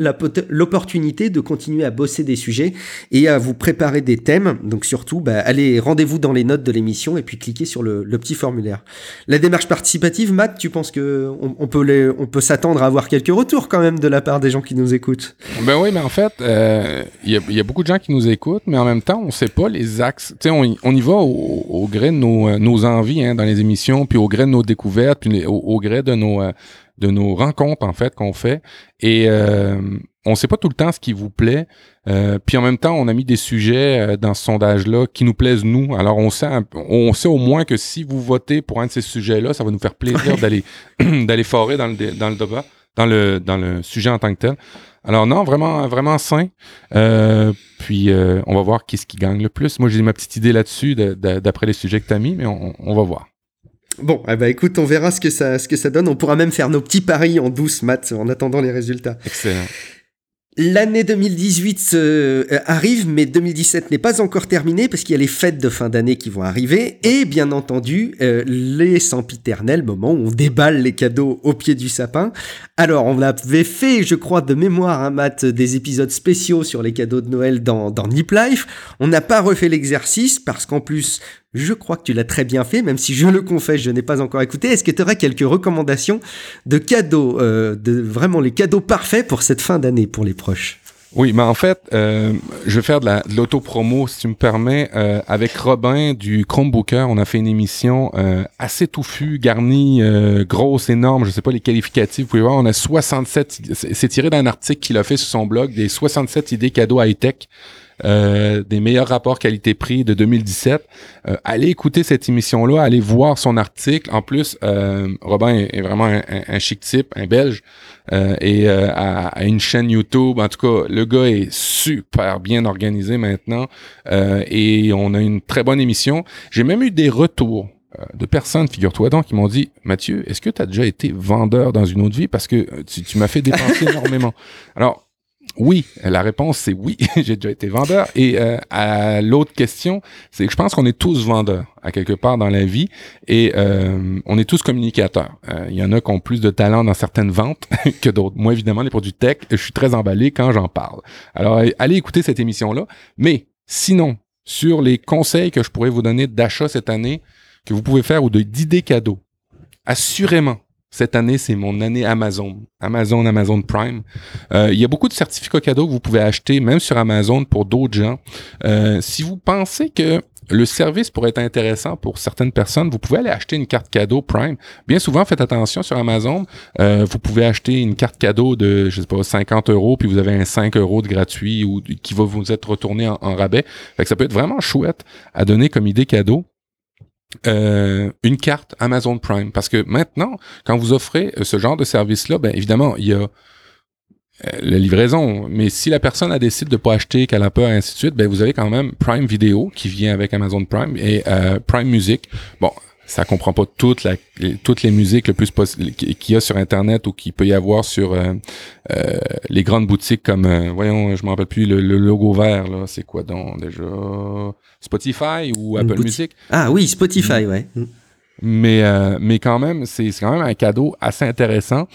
l'opportunité de continuer à bosser des sujets et à vous préparer des thèmes. Donc surtout, bah, allez, rendez-vous dans les notes de l'émission et puis cliquez sur le, le, petit formulaire. La démarche participative, Matt, tu penses que on, on peut, les, on peut s'attendre à avoir quelques retours quand même de la part des gens qui nous écoutent? Ben oui, mais en fait, il euh, y, a, y, a beaucoup de gens qui nous écoutent, mais en même temps, on sait pas les axes. Tu sais, on, on, y va au, au gré de nos, euh, nos envies hein, dans les émissions, puis au gré de nos découvertes, puis au, au gré de nos, euh, de nos rencontres, en fait, qu'on fait. Et euh, on sait pas tout le temps ce qui vous plaît. Euh, puis en même temps, on a mis des sujets dans ce sondage-là qui nous plaisent nous. Alors on sait, on sait au moins que si vous votez pour un de ces sujets-là, ça va nous faire plaisir d'aller <clears throat> d'aller forer dans le dans le débat, dans le dans le sujet en tant que tel. Alors non, vraiment, vraiment sain. Euh, puis euh, on va voir qui ce qui gagne le plus. Moi, j'ai ma petite idée là-dessus d'après les sujets que tu as mis, mais on, va voir. Bon, eh ben, écoute, on verra ce que, ça, ce que ça donne. On pourra même faire nos petits paris en douce, maths, en attendant les résultats. Excellent. L'année 2018 euh, arrive, mais 2017 n'est pas encore terminée parce qu'il y a les fêtes de fin d'année qui vont arriver et bien entendu euh, les sempiternels moments où on déballe les cadeaux au pied du sapin. Alors on avait fait, je crois, de mémoire un mat des épisodes spéciaux sur les cadeaux de Noël dans, dans Nip Life. On n'a pas refait l'exercice parce qu'en plus je crois que tu l'as très bien fait, même si je le confesse, je n'ai pas encore écouté. Est-ce que tu aurais quelques recommandations de cadeaux, euh, de vraiment les cadeaux parfaits pour cette fin d'année pour les proches? Oui, mais en fait, euh, je vais faire de l'auto-promo, si tu me permets. Euh, avec Robin du Chromebooker, on a fait une émission assez touffue, garnie, grosse, énorme. Je sais pas les qualificatifs. Vous pouvez voir, on a 67... C'est tiré d'un article qu'il a fait sur son blog, des 67 idées cadeaux high-tech. Euh, des meilleurs rapports qualité-prix de 2017. Euh, allez écouter cette émission-là, allez voir son article. En plus, euh, Robin est, vraiment un, chic type, un Belge, et a, une chaîne YouTube. En tout cas, le gars est super bien organisé maintenant, et on a une très bonne émission. J'ai même eu des retours de personnes, figure-toi donc, qui m'ont dit Mathieu, est-ce que tu as déjà été vendeur dans une autre vie? Parce que tu, tu m'as fait dépenser <laughs> énormément. Alors, oui, la réponse c'est oui, <laughs> j'ai déjà été vendeur. Et euh, à l'autre question, c'est que je pense qu'on est tous vendeurs à quelque part dans la vie et euh, on est tous communicateurs. Euh, il y en a qui ont plus de talent dans certaines ventes <laughs> que d'autres. Moi, évidemment, les produits tech, je suis très emballé quand j'en parle. Alors, allez écouter cette émission-là. Mais sinon, sur les conseils que je pourrais vous donner d'achat cette année, que vous pouvez faire ou d'idées cadeaux, assurément, cette année, c'est mon année Amazon. Amazon, Amazon Prime. Euh, il y a beaucoup de certificats cadeaux que vous pouvez acheter, même sur Amazon, pour d'autres gens. Euh, si vous pensez que le service pourrait être intéressant pour certaines personnes, vous pouvez aller acheter une carte cadeau Prime. Bien souvent, faites attention sur Amazon. Euh, vous pouvez acheter une carte cadeau de, je sais pas, 50 euros, puis vous avez un 5 euros de gratuit ou qui va vous être retourné en, rabais. Fait que ça peut être vraiment chouette à donner comme idée cadeau. Euh, une carte Amazon Prime. Parce que maintenant, quand vous offrez euh, ce genre de service-là, ben évidemment, il y a euh, la livraison. Mais si la personne a décidé de pas acheter, qu'elle a peur, et ainsi de suite, ben vous avez quand même Prime Video qui vient avec Amazon Prime et Prime Music. Bon, ça comprend pas toutes la, toutes les musiques le plus qu'il y a sur internet ou qu'il peut y avoir sur euh, euh, les grandes boutiques comme euh, voyons je m'en rappelle plus le, logo vert là c'est quoi donc déjà? Spotify ou Apple Music? Ah oui Spotify ouais mm. mais mais quand même c'est quand même un cadeau assez intéressant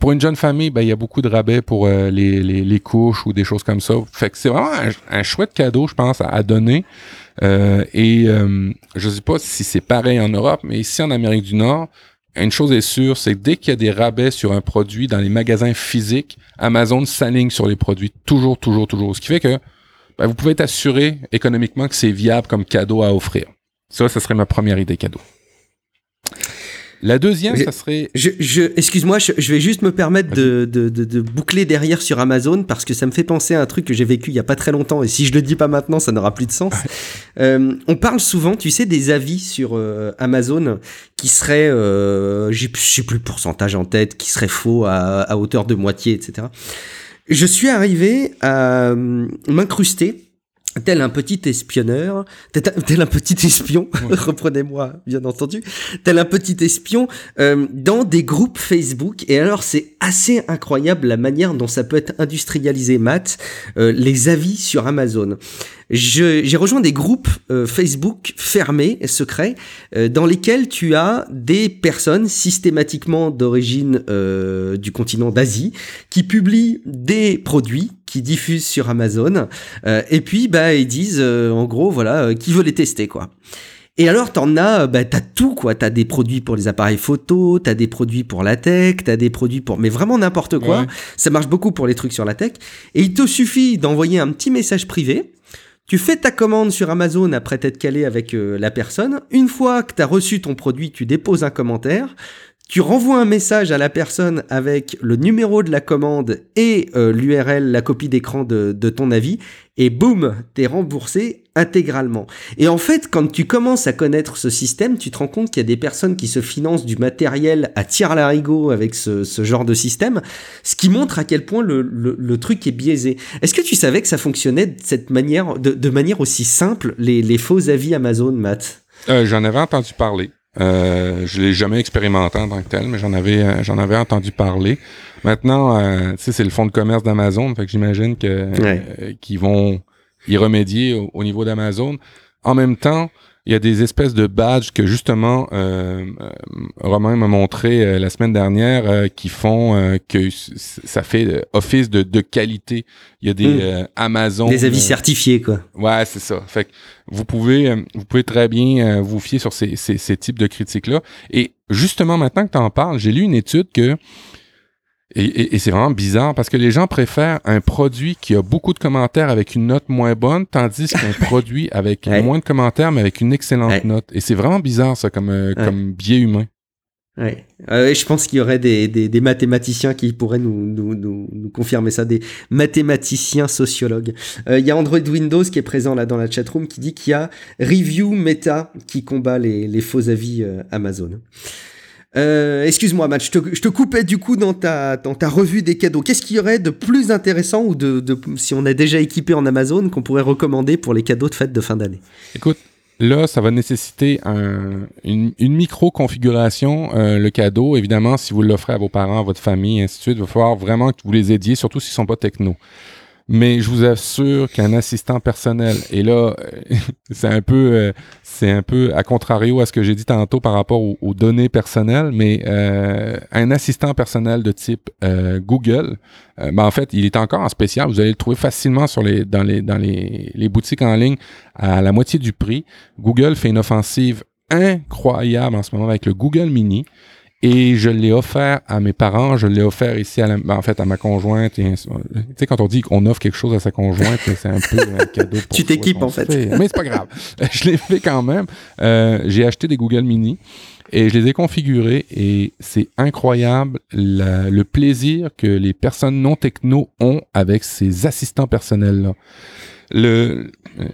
pour une jeune famille, ben, il y a beaucoup de rabais pour les, les, les, couches ou des choses comme ça. Fait que c'est vraiment un, chouette cadeau, je pense, à donner. Euh, et euh, je ne sais pas si c'est pareil en Europe, mais ici en Amérique du Nord, une chose est sûre, c'est que dès qu'il y a des rabais sur un produit dans les magasins physiques, Amazon s'aligne sur les produits toujours, toujours, toujours. Ce qui fait que ben, vous pouvez être assuré économiquement que c'est viable comme cadeau à offrir. Ça, ce serait ma première idée cadeau. La deuxième, ça serait. Je, je excuse-moi, je, vais juste me permettre de, de, de, boucler derrière sur Amazon parce que ça me fait penser à un truc que j'ai vécu il y a pas très longtemps et si je le dis pas maintenant, ça n'aura plus de sens. Euh, on parle souvent, tu sais, des avis sur euh, Amazon qui seraient, euh, je sais plus le pourcentage en tête, qui seraient faux à, à hauteur de moitié, etc. Je suis arrivé à m'incruster tel un petit espionneur, tel, un petit espion, <laughs> reprenez-moi bien entendu, tel un petit espion euh, dans des groupes Facebook. Et alors c'est assez incroyable la manière dont ça peut être industrialisé, Matt, euh, les avis sur Amazon. J'ai rejoint des groupes euh, Facebook fermés, secrets, euh, dans lesquels tu as des personnes systématiquement d'origine euh, du continent d'Asie qui publient des produits qui diffusent sur Amazon et puis bah ils disent en gros voilà qui veut les tester quoi. Et alors, t'en as, bah, t'as tout, quoi. T'as des produits pour les appareils photo, t'as des produits pour la tech, t'as des produits pour, mais vraiment n'importe quoi. Ça marche beaucoup pour les trucs sur la tech. Et il te suffit d'envoyer un petit message privé tu fais ta commande sur Amazon après être calé avec euh, la personne. Une fois que tu as reçu ton produit, tu déposes un commentaire. Tu renvoies un message à la personne avec le numéro de la commande et euh, l'URL, la copie d'écran de, ton avis, et boum, t'es remboursé intégralement. Et en fait, quand tu commences à connaître ce système, tu te rends compte qu'il y a des personnes qui se financent du matériel à tir larigot avec ce, genre de système, ce qui montre à quel point le, truc est biaisé. Est-ce que tu savais que ça fonctionnait de cette manière, de, de manière aussi simple, les, les faux avis Amazon, Matt? Euh, J'en avais entendu parler. Euh, je l'ai jamais expérimenté en tant que tel, mais j'en avais, euh, j'en avais entendu parler. Maintenant, euh, tu sais, c'est le fonds de commerce d'Amazon, fait que j'imagine que qu'ils vont y remédier au, niveau d'Amazon. En même temps, il y a des espèces de badges que justement euh, euh Romain m'a montré la semaine dernière qui font que ça fait office de, de, qualité. Il y a des hmm. Amazon des avis certifiés quoi. Ouais, c'est ça. Fait que vous pouvez vous pouvez très bien vous fier sur ces, ces, ces types de critiques là. Et justement maintenant que tu en parles, j'ai lu une étude que et, c'est vraiment bizarre parce que les gens préfèrent un produit qui a beaucoup de commentaires avec une note moins bonne, tandis qu'un <laughs> produit avec moins de commentaires mais avec une excellente note. Et c'est vraiment bizarre ça comme, euh, comme biais humain. Ouais. Euh, je pense qu'il y aurait des, des, mathématiciens qui pourraient nous, nous, nous, confirmer ça, des mathématiciens sociologues. Euh, il y a Android Windows qui est présent là dans la chatroom qui dit qu'il y a Review Meta qui combat les, les faux avis Amazon. Euh, excuse-moi, Matt, je te, coupais du coup dans ta, revue des cadeaux. Qu'est-ce qu'il y aurait de plus intéressant ou de, si on est déjà équipé en Amazon qu'on pourrait recommander pour les cadeaux de fête de fin d'année? Écoute, là, ça va nécessiter une, micro-configuration, euh, le cadeau. Évidemment, si vous l'offrez à vos parents, à votre famille, ainsi de suite, il va falloir vraiment que vous les aidiez, surtout s'ils sont pas techno. Mais je vous assure qu'un assistant personnel, et là, <laughs> c'est un peu, euh, c'est un peu à contrario à ce que j'ai dit tantôt par rapport aux, données personnelles, mais euh, un assistant personnel de type euh, Google, ben en fait, il est encore en spécial. Vous allez le trouver facilement sur les, dans les, dans les, les boutiques en ligne à la moitié du prix. Google fait une offensive incroyable en ce moment avec le Google Mini. Et je l'ai offert à mes parents, je l'ai offert ici à la, ben, en fait à ma conjointe. Tu sais quand on dit qu'on offre quelque chose à sa conjointe, c'est un peu un <laughs> cadeau. Pour tu t'équipes en fait. Mais c'est pas grave. <laughs> je l'ai fait quand même. Euh, j'ai acheté des Google Mini et je les ai configurés et c'est incroyable le plaisir que les personnes non techno ont avec ces assistants personnels là le,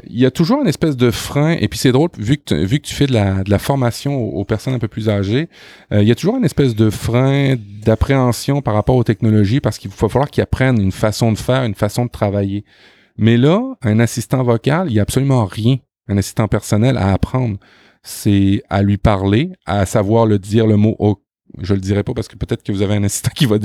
il y a toujours une espèce de frein, et puis c'est drôle, vu que, tu, vu que tu fais de la, de la formation aux, personnes un peu plus âgées, euh, il y a toujours une espèce de frein d'appréhension par rapport aux technologies, parce qu'il va falloir qu'ils apprennent une façon de faire, une façon de travailler. Mais là, un assistant vocal, il n'y a absolument rien, un assistant personnel à apprendre. C'est à lui parler, à savoir le dire le mot je le dirai pas parce que peut-être que vous avez un assistant qui va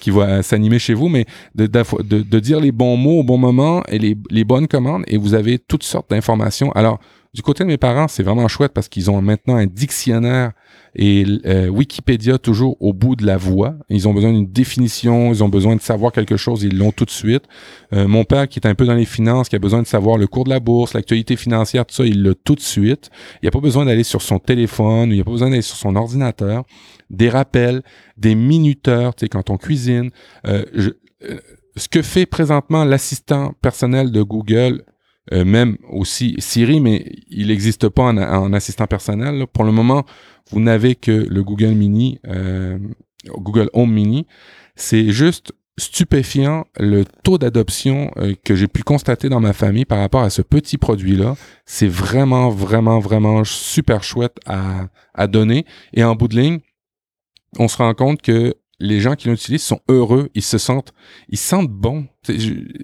qui va s'animer chez vous, mais de, de, dire les bons mots au bon moment et les bonnes commandes et vous avez toutes sortes d'informations. Alors, du côté de mes parents, c'est vraiment chouette parce qu'ils ont maintenant un dictionnaire et euh, Wikipédia toujours au bout de la voie. Ils ont besoin d'une définition, ils ont besoin de savoir quelque chose, ils l'ont tout de suite. Euh, mon père qui est un peu dans les finances, qui a besoin de savoir le cours de la bourse, l'actualité financière, tout ça, il l'a tout de suite. Il n'y a pas besoin d'aller sur son téléphone, il n'y a pas besoin d'aller sur son ordinateur. Des rappels, des minuteurs, tu sais, quand on cuisine. Euh, ce que fait présentement l'assistant personnel de Google, euh, même aussi Siri, mais il n'existe pas en, assistant personnel. Pour le moment, vous n'avez que le Google Mini, euh, Google Home Mini. C'est juste stupéfiant le taux d'adoption euh, que j'ai pu constater dans ma famille par rapport à ce petit produit-là. C'est vraiment, vraiment, vraiment super chouette à, à donner. Et en bout de ligne, on se rend compte que les gens qui l'utilisent sont heureux, ils se sentent, ils sentent bons.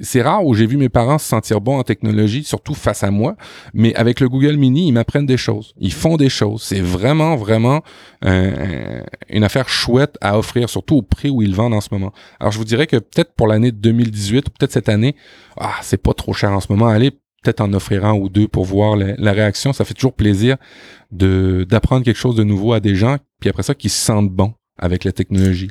C'est rare où j'ai vu mes parents se sentir bons en technologie, surtout face à moi, mais avec le Google Mini, ils m'apprennent des choses, ils font des choses. C'est vraiment, vraiment euh, une affaire chouette à offrir, surtout au prix où ils vendent en ce moment. Alors je vous dirais que peut-être pour l'année 2018 ou peut-être cette année, ah, c'est pas trop cher en ce moment. Allez peut-être en offrir un ou deux pour voir la, la réaction. Ça fait toujours plaisir de d'apprendre quelque chose de nouveau à des gens, puis après ça, qui se sentent bons avec la technologie.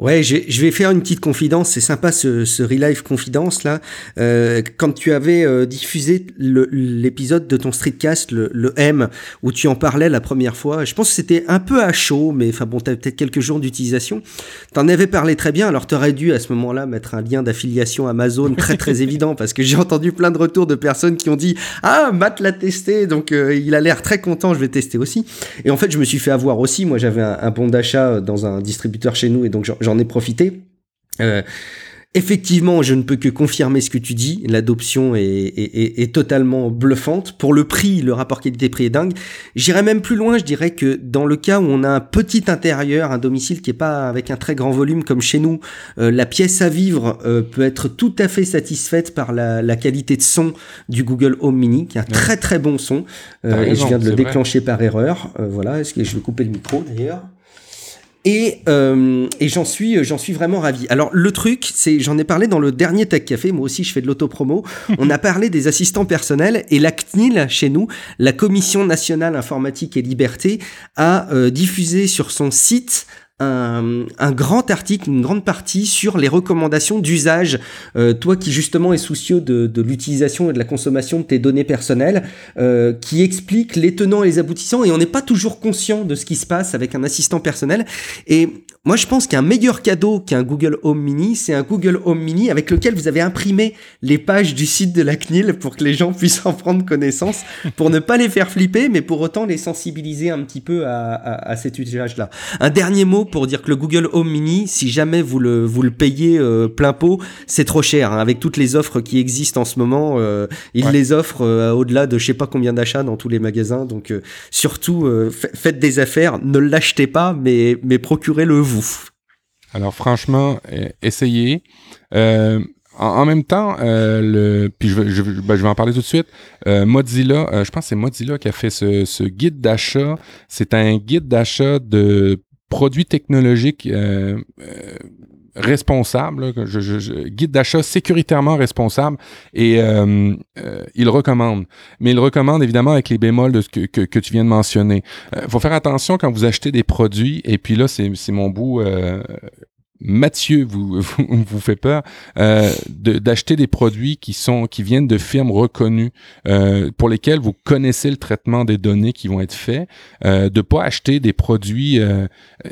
Ouais, je vais faire une petite confidence. C'est sympa ce, ce Relive Confidence là. Euh, quand tu avais euh, diffusé l'épisode de ton streetcast, le, le, M, où tu en parlais la première fois, je pense que c'était un peu à chaud, mais enfin bon, t'avais peut-être quelques jours d'utilisation. T'en avais parlé très bien. Alors t'aurais dû à ce moment-là mettre un lien d'affiliation Amazon <laughs> très très évident parce que j'ai entendu plein de retours de personnes qui ont dit ah Matt l'a testé, donc euh, il a l'air très content. Je vais tester aussi. Et en fait, je me suis fait avoir aussi. Moi, j'avais un, un bon d'achat dans un distributeur chez nous et donc j'en ai profité. Euh, Effectivement, je ne peux que confirmer ce que tu dis. L'adoption est, totalement bluffante. Pour le prix, le rapport qualité-prix est dingue. J'irais même plus loin. Je dirais que dans le cas où on a un petit intérieur, un domicile qui est pas avec un très grand volume comme chez nous, euh, la pièce à vivre euh, peut être tout à fait satisfaite par la, qualité de son du Google Home Mini, qui a un très très bon son. et je viens de le déclencher par erreur. voilà. Est-ce que je vais couper le micro d'ailleurs? Et, euh, et j'en suis, j'en suis vraiment ravi. Alors le truc, c'est, j'en ai parlé dans le dernier Tech Café. Moi aussi, je fais de l'autopromo. <laughs> On a parlé des assistants personnels et la CNIL chez nous, la Commission nationale informatique et liberté, a euh, diffusé sur son site un, grand article, une grande partie sur les recommandations d'usage. Euh, toi qui justement es soucieux de, l'utilisation et de la consommation de tes données personnelles, euh, qui explique les tenants et les aboutissants. Et on n'est pas toujours conscient de ce qui se passe avec un assistant personnel. Et moi, je pense qu'un meilleur cadeau qu'un Google Home Mini, c'est un Google Home Mini avec lequel vous avez imprimé les pages du site de la CNIL pour que les gens puissent en prendre connaissance, pour ne pas les faire flipper, mais pour autant les sensibiliser un petit peu à, à cet usage-là. Un dernier mot pour dire que le Google Home Mini, si jamais vous le, vous le payez euh, plein pot, c'est trop cher. Hein. Avec toutes les offres qui existent en ce moment, euh, ils ouais. les offrent euh, au-delà de je sais pas combien d'achats dans tous les magasins. Donc euh, surtout, faites des affaires, ne l'achetez pas, mais, mais procurez-le vous. Alors franchement, essayez. En, en, même temps, euh, le, puis je, je, ben, je, vais en parler tout de suite. Euh, Mozilla, euh, je pense que c'est Mozilla qui a fait ce, ce guide d'achat. C'est un guide d'achat de produits technologiques euh, euh, responsables, je, je, je, guide d'achat sécuritairement responsable, et euh, euh, il recommande. Mais il recommande évidemment avec les bémols de ce que, que, que tu viens de mentionner. Il euh, faut faire attention quand vous achetez des produits, et puis là, c'est mon bout Mathieu <laughs> vous, vous, fait peur euh, d'acheter de, des produits qui sont qui viennent de firmes reconnues euh, pour lesquelles vous connaissez le traitement des données qui vont être faits euh, de pas acheter des produits euh,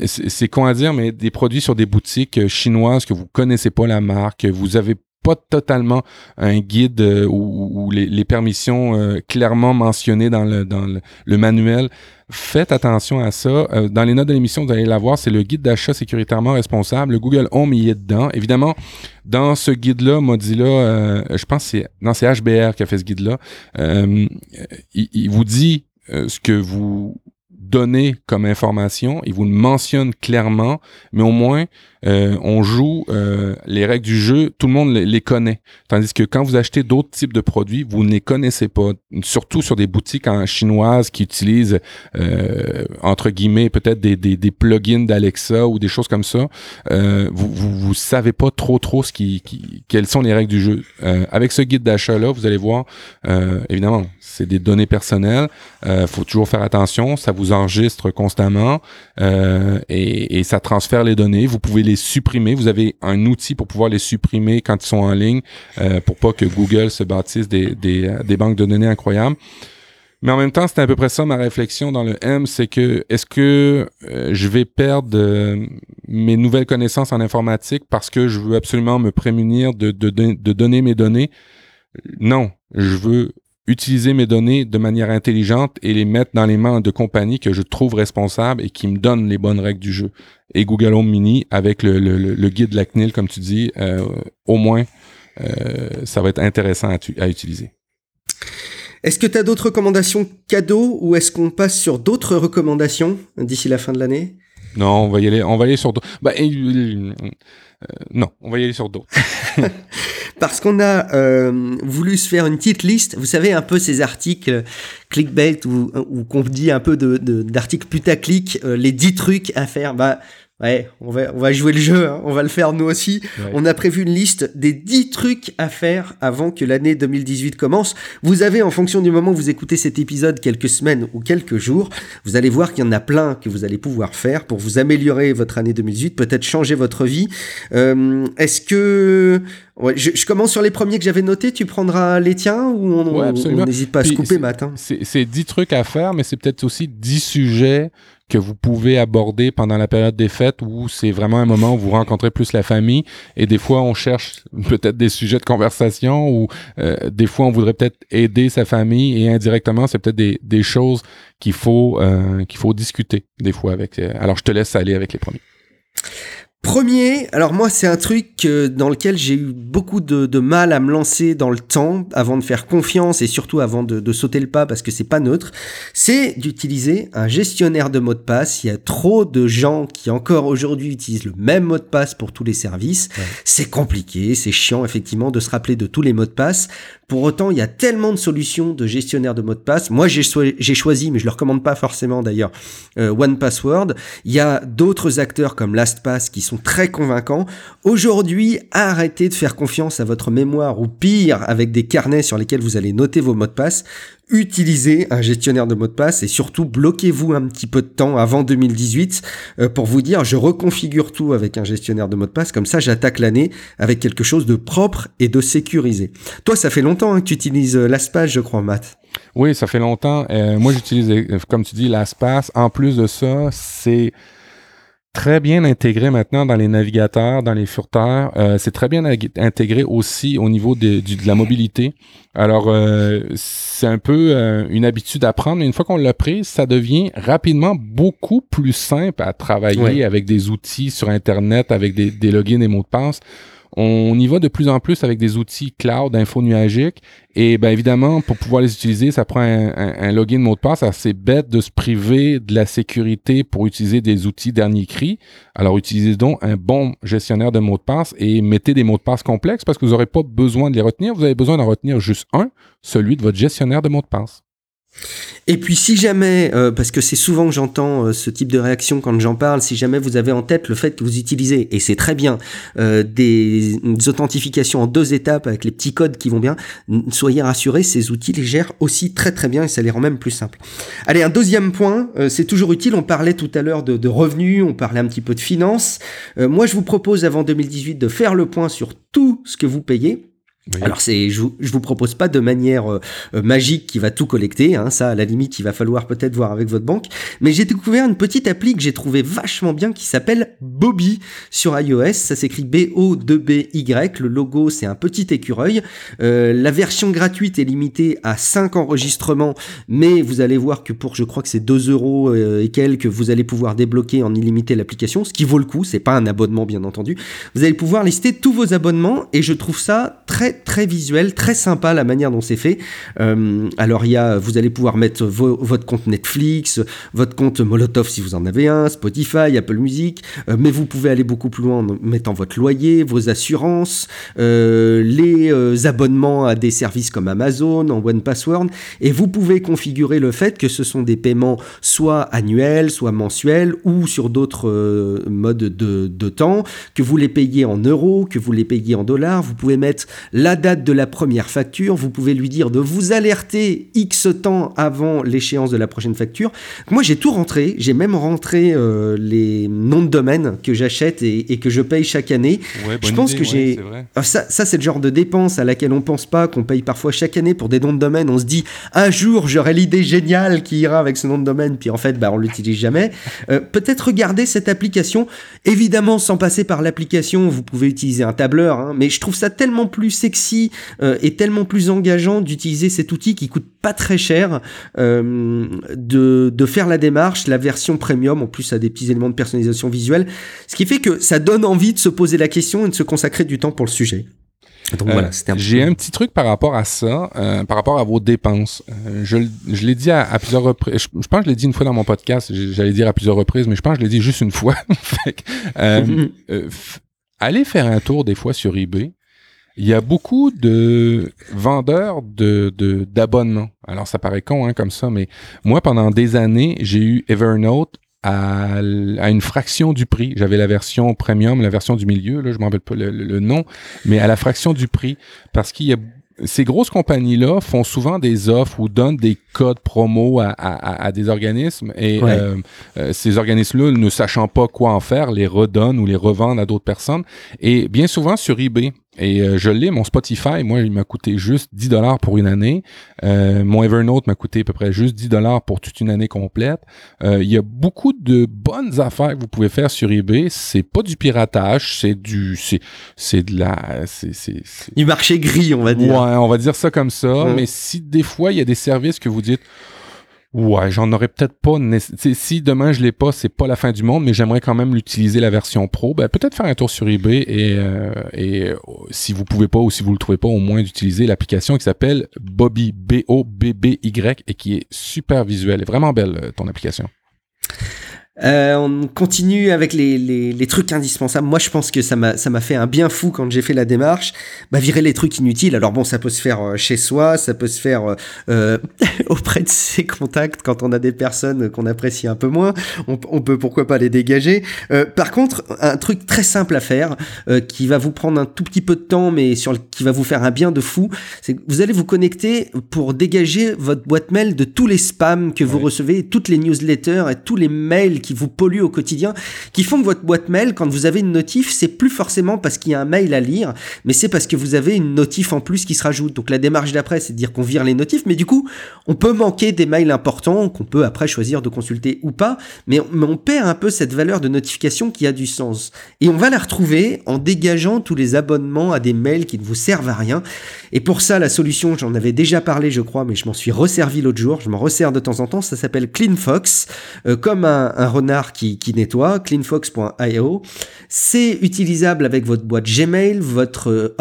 c'est con à dire mais des produits sur des boutiques chinoises que vous connaissez pas la marque vous avez pas totalement un guide euh, ou, les, les, permissions euh, clairement mentionnées dans le, dans le, le, manuel. Faites attention à ça. Euh, dans les notes de l'émission, vous allez la voir, c'est le guide d'achat sécuritairement responsable. Le Google Home y est dedans. Évidemment, dans ce guide-là, Mozilla, euh, je pense que c'est, non, c'est HBR qui a fait ce guide-là. il, il, vous dit ce que vous donnez comme information, il vous le mentionne clairement, mais au moins euh, on joue euh, les règles du jeu, tout le monde les, connaît. Tandis que quand vous achetez d'autres types de produits, vous ne les connaissez pas. Surtout sur des boutiques chinoises qui utilisent euh, entre guillemets peut-être des, des, des plugins d'Alexa ou des choses comme ça. Vous, vous, savez pas trop trop ce qui, quelles sont les règles du jeu. Avec ce guide d'achat là, vous allez voir évidemment c'est des données personnelles. Faut toujours faire attention. Ça vous enregistre constamment et, et, ça transfère les données. Vous pouvez les supprimer. Vous avez un outil pour pouvoir les supprimer quand ils sont en ligne euh, pour pas que Google se bâtisse des, des, des banques de données incroyables. Mais en même temps, c'était à peu près ça ma réflexion dans le M, c'est que est-ce que euh, je vais perdre euh, mes nouvelles connaissances en informatique parce que je veux absolument me prémunir de, de, de donner mes données? Non, je veux utiliser mes données de manière intelligente et les mettre dans les mains de compagnies que je trouve responsables et qui me donnent les bonnes règles du jeu. Et Google Home Mini, avec le, guide de la CNIL, comme tu dis, euh, au moins, euh, ça va être intéressant à utiliser. Est-ce que tu as d'autres recommandations cadeaux ou est-ce qu'on passe sur d'autres recommandations d'ici la fin de l'année? Non, on va y aller, on va y aller sur d'autres. Bah, euh, non, on va y aller sur d'autres. <laughs> parce qu'on a euh, voulu se faire une petite liste. Vous savez, un peu ces articles clickbait ou, ou qu'on dit un peu d'articles de, putaclic, euh, les 10 trucs à faire. Bah, Ouais, on va, on va jouer le jeu, hein. on va le faire nous aussi. Ouais. On a prévu une liste des 10 trucs à faire avant que l'année 2018 commence. Vous avez, en fonction du moment où vous écoutez cet épisode, quelques semaines ou quelques jours, vous allez voir qu'il y en a plein que vous allez pouvoir faire pour vous améliorer votre année 2018, peut-être changer votre vie. Euh, Est-ce que... Ouais, je, je, commence sur les premiers que j'avais notés, tu prendras les tiens ou on n'hésite pas à se couper, Matt hein. C'est 10 trucs à faire, mais c'est peut-être aussi 10 sujets que vous pouvez aborder pendant la période des fêtes où c'est vraiment un moment où vous rencontrez plus la famille et des fois on cherche peut-être des sujets de conversation ou euh, des fois on voudrait peut-être aider sa famille et indirectement c'est peut-être des, des choses qu'il faut euh, qu'il faut discuter des fois avec euh, alors je te laisse aller avec les premiers Premier, alors moi c'est un truc dans lequel j'ai eu beaucoup de, de, mal à me lancer dans le temps avant de faire confiance et surtout avant de, de sauter le pas parce que c'est pas neutre, c'est d'utiliser un gestionnaire de mots de passe. Il y a trop de gens qui encore aujourd'hui utilisent le même mot de passe pour tous les services. Ouais. C'est compliqué, c'est chiant effectivement de se rappeler de tous les mots de passe. Pour autant, il y a tellement de solutions de gestionnaire de mots de passe. Moi, j'ai choisi, mais je le recommande pas forcément d'ailleurs, euh, One Password. Il y a d'autres acteurs comme LastPass qui sont très convaincants. Aujourd'hui, arrêtez de faire confiance à votre mémoire ou pire, avec des carnets sur lesquels vous allez noter vos mots de passe utilisez un gestionnaire de mots de passe et surtout bloquez-vous un petit peu de temps avant 2018 euh, pour vous dire je reconfigure tout avec un gestionnaire de mots de passe comme ça j'attaque l'année avec quelque chose de propre et de sécurisé. Toi ça fait longtemps hein, que tu utilises euh, l'ASPAS je crois Matt. Oui ça fait longtemps. Euh, moi j'utilise comme tu dis l'ASPAS. En plus de ça c'est très bien intégré maintenant dans les navigateurs, dans les furteurs. Euh, c'est très bien intégré aussi au niveau de, de la mobilité. Alors, euh, c'est un peu euh, une habitude à prendre. Une fois qu'on l'a prise, ça devient rapidement beaucoup plus simple à travailler avec des outils sur Internet, avec des, des logins et mots de passe on y va de plus en plus avec des outils cloud, info nuagique. Et bien évidemment, pour pouvoir les utiliser, ça prend un, login mot de passe assez bête de se priver de la sécurité pour utiliser des outils dernier cri. Alors utilisez donc un bon gestionnaire de mots de passe et mettez des mots de passe complexes parce que vous n'aurez pas besoin de les retenir. Vous avez besoin d'en retenir juste un, celui de votre gestionnaire de mots de passe. Et puis si jamais, euh, parce que c'est souvent que j'entends euh, ce type de réaction quand j'en parle, si jamais vous avez en tête le fait que vous utilisez, et c'est très bien, euh, des, authentifications en deux étapes avec les petits codes qui vont bien, soyez rassurés, ces outils les gèrent aussi très très bien et ça les rend même plus simples. Allez, un deuxième point, c'est toujours utile, on parlait tout à l'heure de, de, revenus, on parlait un petit peu de finances. moi je vous propose avant 2018 de faire le point sur tout ce que vous payez alors c'est, je, vous, je vous propose pas de manière euh, euh, magique qui va tout collecter, hein, ça à la limite il va falloir peut-être voir avec votre banque, mais j'ai découvert une petite appli que j'ai trouvé vachement bien qui s'appelle Bobby sur iOS, ça s'écrit B-O-2-B-Y, le logo c'est un petit écureuil, euh, la version gratuite est limitée à 5 enregistrements, mais vous allez voir que pour je crois que c'est 2 euros et quelques, vous allez pouvoir débloquer en illimité l'application, ce qui vaut le coup, c'est pas un abonnement bien entendu, vous allez pouvoir lister tous vos abonnements et je trouve ça très très visuel, très sympa la manière dont c'est fait. Euh, alors il y a, vous allez pouvoir mettre votre compte Netflix, votre compte Molotov si vous en avez un, Spotify, Apple Music, euh, mais vous pouvez aller beaucoup plus loin en mettant votre loyer, vos assurances, euh, les abonnements à des services comme Amazon, en One Password, et vous pouvez configurer le fait que ce sont des paiements soit annuels, soit mensuels, ou sur d'autres modes de, de temps, que vous les payez en euros, que vous les payez en dollars, vous pouvez mettre la date de la première facture, vous pouvez lui dire de vous alerter X temps avant l'échéance de la prochaine facture. Moi, j'ai tout rentré, j'ai même rentré euh, les noms de domaine que j'achète et, que je paye chaque année. je pense que j'ai... Ah, ça, ça c'est le genre de dépense à laquelle on pense pas, qu'on paye parfois chaque année pour des noms de domaine. On se dit, un jour, j'aurai l'idée géniale qui ira avec ce nom de domaine, puis en fait, bah, on l'utilise jamais. Euh, peut-être regarder cette application, évidemment sans passer par l'application, vous pouvez utiliser un tableur, hein, mais je trouve ça tellement plus sexy euh, et tellement plus engageant d'utiliser cet outil qui coûte pas très cher, euh, de, de, faire la démarche, la version premium, en plus a des petits éléments de personnalisation visuelle, ce qui fait que ça donne envie de se poser la question et de se consacrer du temps pour le sujet. Donc voilà, euh, J'ai un petit truc par rapport à ça, par rapport à vos dépenses. je, je l'ai dit à, plusieurs reprises. Je, pense que je l'ai dit une fois dans mon podcast. J'allais dire à plusieurs reprises, mais je pense que je l'ai dit juste une fois. <laughs> <laughs> allez faire un tour des fois sur eBay. Il y a beaucoup de vendeurs de d'abonnements. Alors ça paraît con hein, comme ça, mais moi pendant des années j'ai eu Evernote à, à, une fraction du prix. J'avais la version premium, la version du milieu, là, je m'en rappelle pas le, nom, mais à la fraction du prix, parce qu'il y a ces grosses compagnies-là font souvent des offres ou donnent des codes promo à, à, à des organismes et euh, euh, ces organismes-là, ne sachant pas quoi en faire, les redonnent ou les revendent à d'autres personnes. Et bien souvent sur eBay, et euh, je l'ai, mon Spotify, moi, il m'a coûté juste 10 dollars pour une année. Euh, mon Evernote m'a coûté à peu près juste 10 dollars pour toute une année complète. Euh, il y a beaucoup de bonnes affaires que vous pouvez faire sur eBay. C'est pas du piratage, c'est du, c'est, c'est de la, c'est, c'est, du marché gris, on va dire. Ouais, on va dire ça comme ça. Mais si des fois il y a des services que vous dites, Ouais, j'en aurais peut-être pas. Si demain je l'ai pas, c'est pas la fin du monde, mais j'aimerais quand même l'utiliser la version pro. Ben, peut-être faire un tour sur eBay et, euh, euh, si vous pouvez pas ou si vous le trouvez pas, au moins d'utiliser l'application qui s'appelle Bobby B O B B Y et qui est super visuelle, vraiment belle euh, ton application. Euh, on continue avec les, les, les, trucs indispensables. Moi, je pense que ça m'a ça m'a fait un bien fou quand j'ai fait la démarche. Bah, virer les trucs inutiles. Alors bon, ça peut se faire euh, chez soi, ça peut se faire euh, <laughs> auprès de ses contacts quand on a des personnes qu'on apprécie un peu moins. On, on, peut pourquoi pas les dégager. Euh, par contre, un truc très simple à faire, euh, qui va vous prendre un tout petit peu de temps, mais sur le, qui va vous faire un bien de fou, c'est que vous allez vous connecter pour dégager votre boîte mail de tous les spams que vous recevez, toutes les newsletters et tous les mails qui vous polluent au quotidien, qui font que votre boîte mail, quand vous avez une notif, c'est plus forcément parce qu'il y a un mail à lire, mais c'est parce que vous avez une notif en plus qui se rajoute. Donc la démarche d'après, c'est de dire qu'on vire les notifs, mais du coup, on peut manquer des mails importants qu'on peut après choisir de consulter ou pas, mais on, perd un peu cette valeur de notification qui a du sens. Et on va la retrouver en dégageant tous les abonnements à des mails qui ne vous servent à rien. Et pour ça, la solution, j'en avais déjà parlé, je crois, mais je m'en suis resservi l'autre jour, je m'en resserre de temps en temps, ça s'appelle CleanFox, euh, comme un, un renard qui, nettoie, cleanfox.io. C'est utilisable avec votre boîte Gmail, votre euh,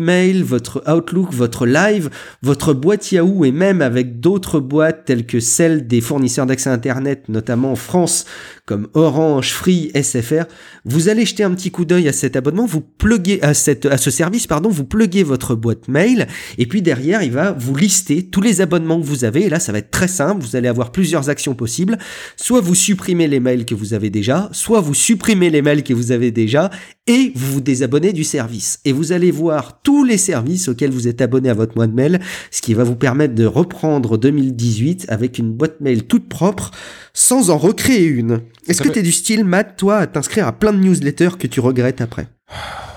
Outmail, votre Outlook, votre Live, votre boîte Yahoo et même avec d'autres boîtes telles que celles des fournisseurs d'accès Internet, notamment en France, comme Orange, Free, SFR, vous allez jeter un petit coup d'œil à cet abonnement, vous pluguez à, cette, à ce service, pardon, vous pluguez votre boîte mail, et puis derrière, il va vous lister tous les abonnements que vous avez, et là, ça va être très simple, vous allez avoir plusieurs actions possibles, soit vous supprimez les mails que vous avez déjà, soit vous supprimez les mails que vous avez déjà, et vous vous désabonnez du service. Et vous allez voir tous les services auxquels vous êtes abonné à votre boîte mail, ce qui va vous permettre de reprendre 2018 avec une boîte mail toute propre, sans en recréer une. Est-ce que tu es du style, Matt, toi, à t'inscrire à plein de newsletters que tu regrettes après?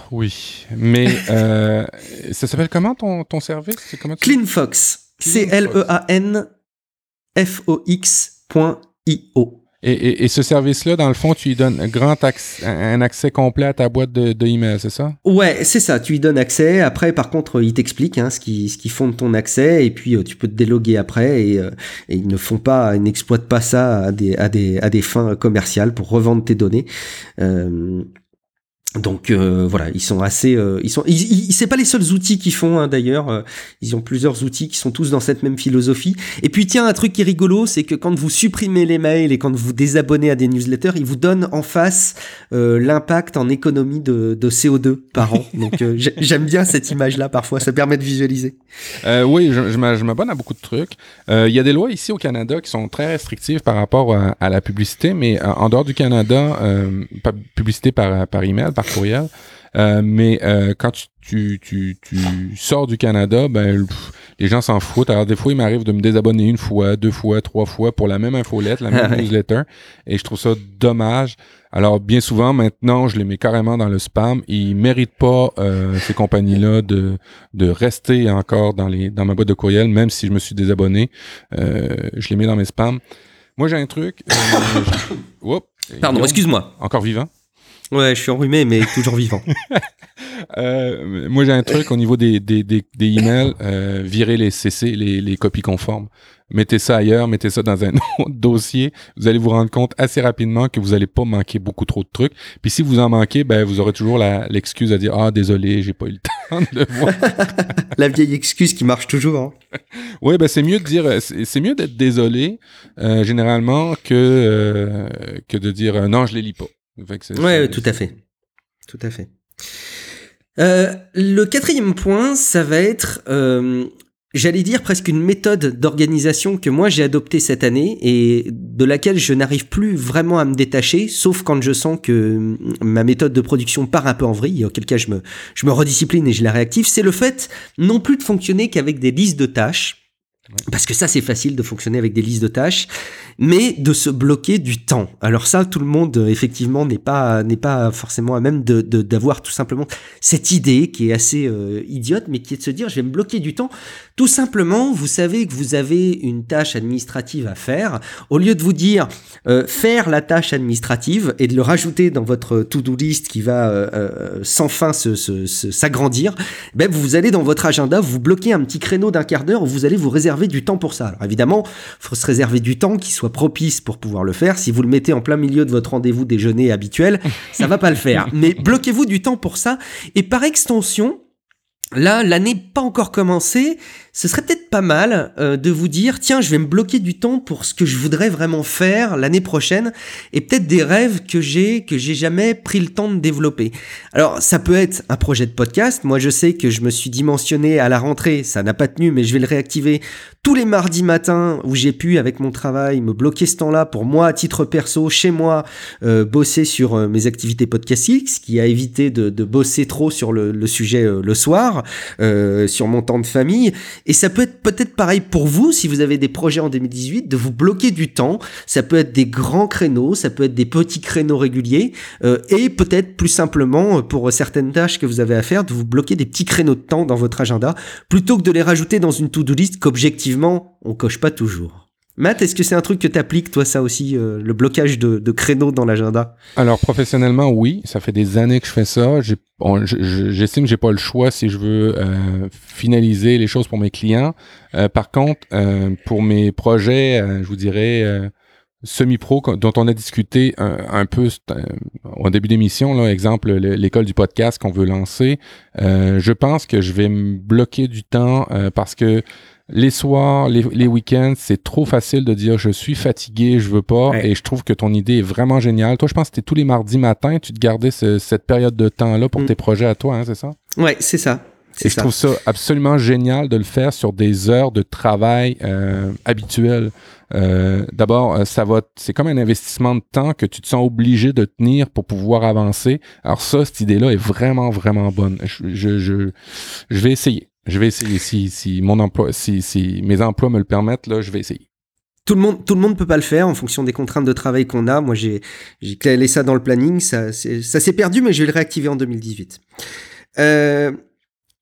Oui, mais euh, ça s'appelle comment ton, ton service? CleanFox. C-L-E-A-N-F-O-X.io. Et, et, et, ce service-là, dans le fond, tu lui donnes un grand accès, un accès complet à ta boîte de, de email, c'est ça? Ouais, c'est ça. Tu lui donnes accès. Après, par contre, il t'explique hein, ce qui ce qui fonde ton accès et puis euh, tu peux te déloguer après et, euh, et, ils ne font pas, ils n'exploitent pas ça à des à des à des fins commerciales pour revendre tes données. Euh, donc euh, voilà, ils sont assez, euh, ils sont, ils, ils, c'est pas les seuls outils qu'ils font hein, d'ailleurs. Euh, ils ont plusieurs outils qui sont tous dans cette même philosophie. Et puis tiens, un truc qui est rigolo, c'est que quand vous supprimez les mails et quand vous désabonnez à des newsletters, ils vous donnent en face euh, l'impact en économie de, de, CO2 par an. <laughs> Donc euh, j'aime bien cette image-là. Parfois, ça permet de visualiser. oui, je, je m'abonne à beaucoup de trucs. Il y a des lois ici au Canada qui sont très restrictives par rapport à, à la publicité, mais en dehors du Canada, publicité par par email par courriel. Euh, mais euh, quand tu, tu, tu, tu, sors du Canada, ben les gens s'en foutent. Alors des fois, il m'arrive de me désabonner une fois, deux fois, trois fois pour la même infolette, la même <laughs> newsletter, et je trouve ça dommage. Alors bien souvent, maintenant, je les mets carrément dans le spam. Ils méritent pas euh, ces compagnies-là de de rester encore dans les dans ma boîte de courriel, même si je me suis désabonné. Je les mets dans mes spams. Moi, j'ai un truc. <laughs> Pardon, excuse-moi. Encore vivant. Ouais, je suis enrhumé, mais toujours <laughs> vivant. euh, moi, j'ai un truc au niveau des, des, des, des emails, euh, virer les CC, les, les copies conformes. Mettez ça ailleurs, mettez ça dans un <laughs> autre dossier. Vous allez vous rendre compte assez rapidement que vous n'allez pas manquer beaucoup trop de trucs. Puis si vous en manquez, ben vous aurez toujours l'excuse à dire ah désolé, j'ai pas eu le <laughs> temps de le voir. la vieille excuse qui marche toujours. Hein. Oui, ben c'est mieux de dire, c'est mieux d'être désolé euh, généralement que euh, que de dire euh, non, je les lis pas. Ouais, tout à fait. Tout à fait. Euh, le quatrième point, ça va être, euh, j'allais dire presque une méthode d'organisation que moi j'ai adoptée cette année et de laquelle je n'arrive plus vraiment à me détacher, sauf quand je sens que ma méthode de production part un peu en vrille, auquel cas je me, je me rediscipline et je la réactive, c'est le fait non plus de fonctionner qu'avec des listes de tâches, parce que ça, c'est facile de fonctionner avec des listes de tâches, mais de se bloquer du temps. Alors ça, tout le monde, euh, effectivement, n'est pas n'est pas forcément à même de d'avoir tout simplement cette idée qui est assez euh, idiote, mais qui est de se dire, je vais me bloquer du temps. Tout simplement, vous savez que vous avez une tâche administrative à faire. Au lieu de vous dire euh, faire la tâche administrative et de le rajouter dans votre to-do list qui va sans fin s'agrandir, ben vous allez dans votre agenda, vous bloquez un petit créneau d'un quart d'heure vous allez vous réserver du temps pour ça. Alors évidemment, il faut se réserver du temps qui soit propice pour pouvoir le faire. Si vous le mettez en plein milieu de votre rendez-vous déjeuner habituel, ça va pas le faire. <laughs> Mais bloquez-vous du temps pour ça. Et par extension, Là, l'année pas encore commencée, ce serait peut-être pas mal euh, de vous dire, tiens, je vais me bloquer du temps pour ce que je voudrais vraiment faire l'année prochaine, et peut-être des rêves que j'ai, que j'ai jamais pris le temps de développer. Alors, ça peut être un projet de podcast. Moi, je sais que je me suis dimensionné à la rentrée, ça n'a pas tenu, mais je vais le réactiver tous les mardis matins où j'ai pu, avec mon travail, me bloquer ce temps-là pour moi, à titre perso, chez moi, euh, bosser sur euh, mes activités podcastiques, ce qui a évité de, de bosser trop sur le, le sujet le soir, sur mon temps de famille. Et ça peut être peut-être pareil pour vous si vous avez des projets en 2018, de vous bloquer du temps. Ça peut être des grands créneaux, ça peut être des petits créneaux réguliers, euh, et peut-être plus simplement pour certaines tâches que vous avez à faire, de vous bloquer des petits créneaux de temps dans votre agenda, plutôt que de les rajouter dans une to-do list qu'objectivement on coche pas toujours. Matt, est-ce que c'est un truc que tu appliques, toi, ça aussi, euh, le blocage de, de créneaux dans l'agenda? Alors, professionnellement, oui. Ça fait des années que je fais ça. J'estime que j'ai pas le choix si je veux euh, finaliser les choses pour mes clients. Euh, par contre, pour mes projets, je vous dirais semi-pro dont on a discuté un, peu au début d'émission, là, exemple l'école du podcast qu'on veut lancer, je pense que je vais me bloquer du temps parce que les soirs, les, week-ends, c'est trop facile de dire je suis fatigué, je veux pas. Et je trouve que ton idée est vraiment géniale. Toi, je pense que c'était tous les mardis matins, tu te gardais cette période de temps-là pour mm. tes projets à toi, hein, c'est ça? Ouais, c'est ça. Et je trouve ça absolument génial de le faire sur des heures de travail euh, habituelles. Euh, D'abord, euh, ça va, c'est comme un investissement de temps que tu te sens obligé de tenir pour pouvoir avancer. Alors ça, cette idée-là est vraiment, vraiment bonne. Je, je, je, je vais essayer. Je vais essayer si, si mon emploi, si, si mes emplois me le permettent, là, je vais essayer. Tout le monde, tout peut pas le faire en fonction des contraintes de travail qu'on a. Moi, j'ai, j'ai ça dans le planning. Ça, ça s'est perdu, mais je vais le réactiver en 2018. Euh,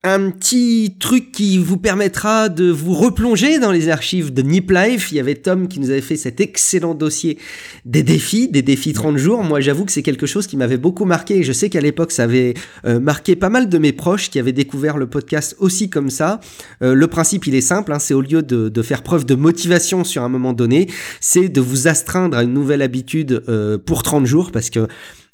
un petit truc qui vous permettra de vous replonger dans les archives de Nip Life. Il y avait Tom qui nous avait fait cet excellent dossier des défis, des défis 30 jours. Moi, j'avoue que c'est quelque chose qui m'avait beaucoup marqué. Je sais qu'à l'époque, ça avait euh, marqué pas mal de mes proches qui avaient découvert le podcast aussi comme ça. Euh, le principe, il est simple. Hein, c'est au lieu de, faire preuve de motivation sur un moment donné, c'est de vous astreindre à une nouvelle habitude euh, pour 30 jours parce que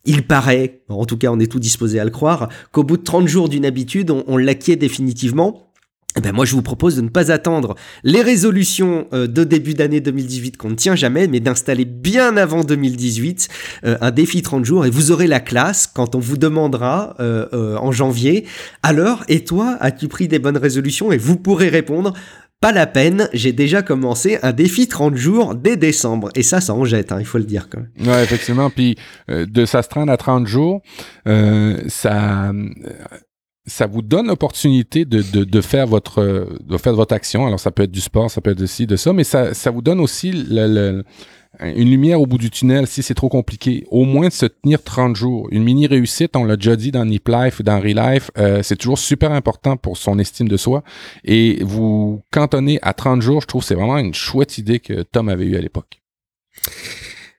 il paraît, en tout cas on est tout disposé à le croire, qu'au bout de 30 jours d'une habitude, on, l'acquiert définitivement. Eh ben moi, je vous propose de ne pas attendre les résolutions euh, de début d'année 2018 qu'on ne tient jamais, mais d'installer bien avant 2018 euh, un défi 30 jours et vous aurez la classe quand on vous demandera euh, en janvier alors et toi as-tu pris des bonnes résolutions et vous pourrez répondre pas la peine, j'ai déjà commencé un défi 30 jours dès décembre. Et ça, ça en jette, hein, il faut le dire quand même. Ouais, effectivement. Puis euh, de s'astreindre à 30 jours, euh, ça ça vous donne l'opportunité de, de, faire votre de faire votre action. Alors ça peut être du sport, ça peut être de ci, de ça, mais ça, ça vous donne aussi le, une lumière au bout du tunnel si c'est trop compliqué. Au moins de se tenir 30 jours. Une mini réussite, on l'a déjà dit dans Nip Life ou dans Relife, euh, c'est toujours super important pour son estime de soi. Et vous cantonner à 30 jours, je trouve c'est vraiment une chouette idée que Tom avait eue à l'époque.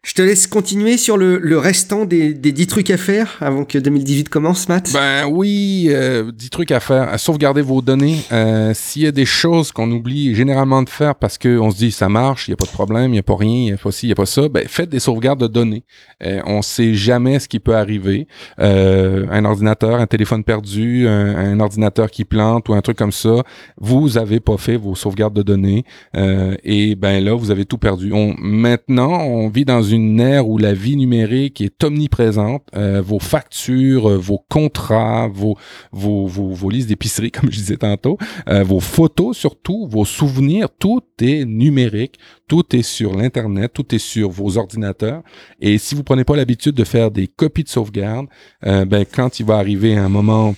Je te laisse continuer sur le, le restant des, des 10 trucs à faire avant que 2018 commence, Matt. Ben oui, euh, 10 trucs à faire. À sauvegarder vos données. Euh, S'il y a des choses qu'on oublie généralement de faire parce qu'on se dit ça marche, il n'y a pas de problème, il n'y a pas rien, il n'y a pas ci, il n'y a pas ça, ben faites des sauvegardes de données. Euh, on sait jamais ce qui peut arriver. Euh, un ordinateur, un téléphone perdu, un, un, ordinateur qui plante ou un truc comme ça, vous avez pas fait vos sauvegardes de données euh, et ben là, vous avez tout perdu. On, maintenant, on vit dans une une ère où la vie numérique est omniprésente. Euh, vos factures, euh, vos contrats, vos, listes d'épicerie, <laughs> comme je disais tantôt, euh, vos photos surtout, vos souvenirs, tout est numérique. Tout est sur l'Internet, tout est sur vos ordinateurs. Et si vous prenez pas l'habitude de faire des copies de sauvegarde, ben, quand il va arriver un moment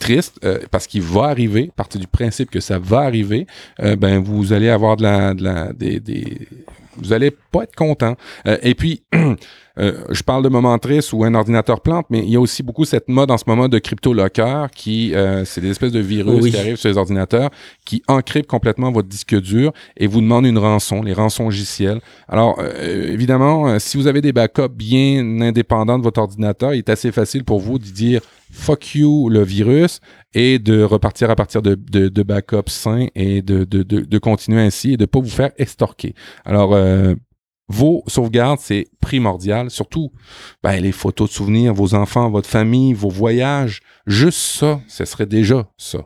triste parce qu'il va arriver, partir du principe que ça va arriver, ben vous allez avoir de la, vous allez pas être content. Euh, et puis, <clears throat> euh, je parle de moments tristes où un ordinateur plante, mais il y a aussi beaucoup cette mode en ce moment de crypto-locker qui, euh, c'est des espèces de virus qui arrivent sur les ordinateurs qui encryptent complètement votre disque dur et vous demandent une rançon, les rançons logicielles. Alors, évidemment, si vous avez des backups bien indépendants de votre ordinateur, il est assez facile pour vous de dire fuck you le virus et de repartir à partir de, de, de backups sains et de, de, de, continuer ainsi et de pas vous faire estorquer. Alors, euh, vos sauvegardes, c'est primordial. Surtout, ben, les photos de souvenirs, vos enfants, votre famille, vos voyages. Juste ça, ce serait déjà ça.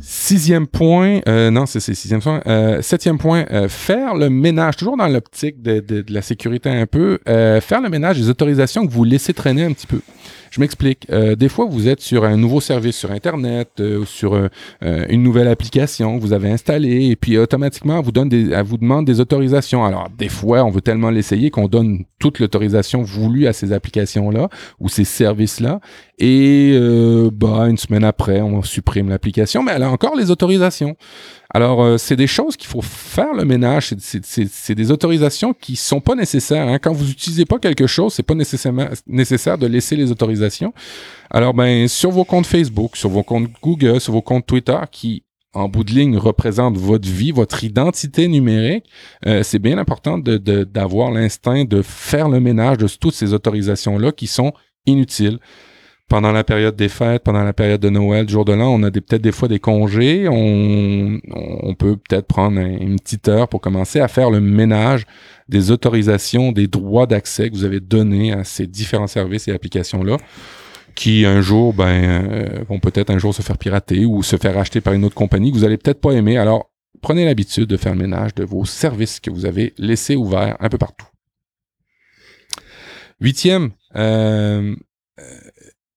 Sixième point, euh, non, c'est sixième point. Euh, septième point, euh, faire le ménage, toujours dans l'optique de, de, la sécurité un peu, faire le ménage des autorisations que vous laissez traîner un petit peu. Je m'explique. Euh, des fois, vous êtes sur un nouveau service sur Internet, euh, sur euh, une nouvelle application que vous avez installée, et puis automatiquement, vous donne des, elle vous demande des autorisations. Alors, des fois, on veut tellement l'essayer qu'on donne toute l'autorisation voulue à ces applications-là ou ces services-là, et bah, une semaine après, on supprime l'application, mais elle a encore les autorisations. Alors, euh, c'est des choses qu'il faut faire le ménage. C'est des autorisations qui sont pas nécessaires. Hein. Quand vous utilisez pas quelque chose, c'est pas nécessairement nécessaire de laisser les autorisations. Alors, ben, sur vos comptes Facebook, sur vos comptes Google, sur vos comptes Twitter, qui en bout de ligne représentent votre vie, votre identité numérique, euh, c'est bien important d'avoir l'instinct de faire le ménage de toutes ces autorisations-là qui sont inutiles pendant la période des fêtes, pendant la période de Noël, jour de l'an, on a peut-être des fois des congés. On, on peut peut-être prendre une petite heure pour commencer à faire le ménage des autorisations, des droits d'accès que vous avez donnés à ces différents services et applications-là qui un jour ben euh, vont peut-être un jour se faire pirater ou se faire acheter par une autre compagnie que vous allez peut-être pas aimer. Alors prenez l'habitude de faire le ménage de vos services que vous avez laissés ouverts un peu partout. Huitième, euh,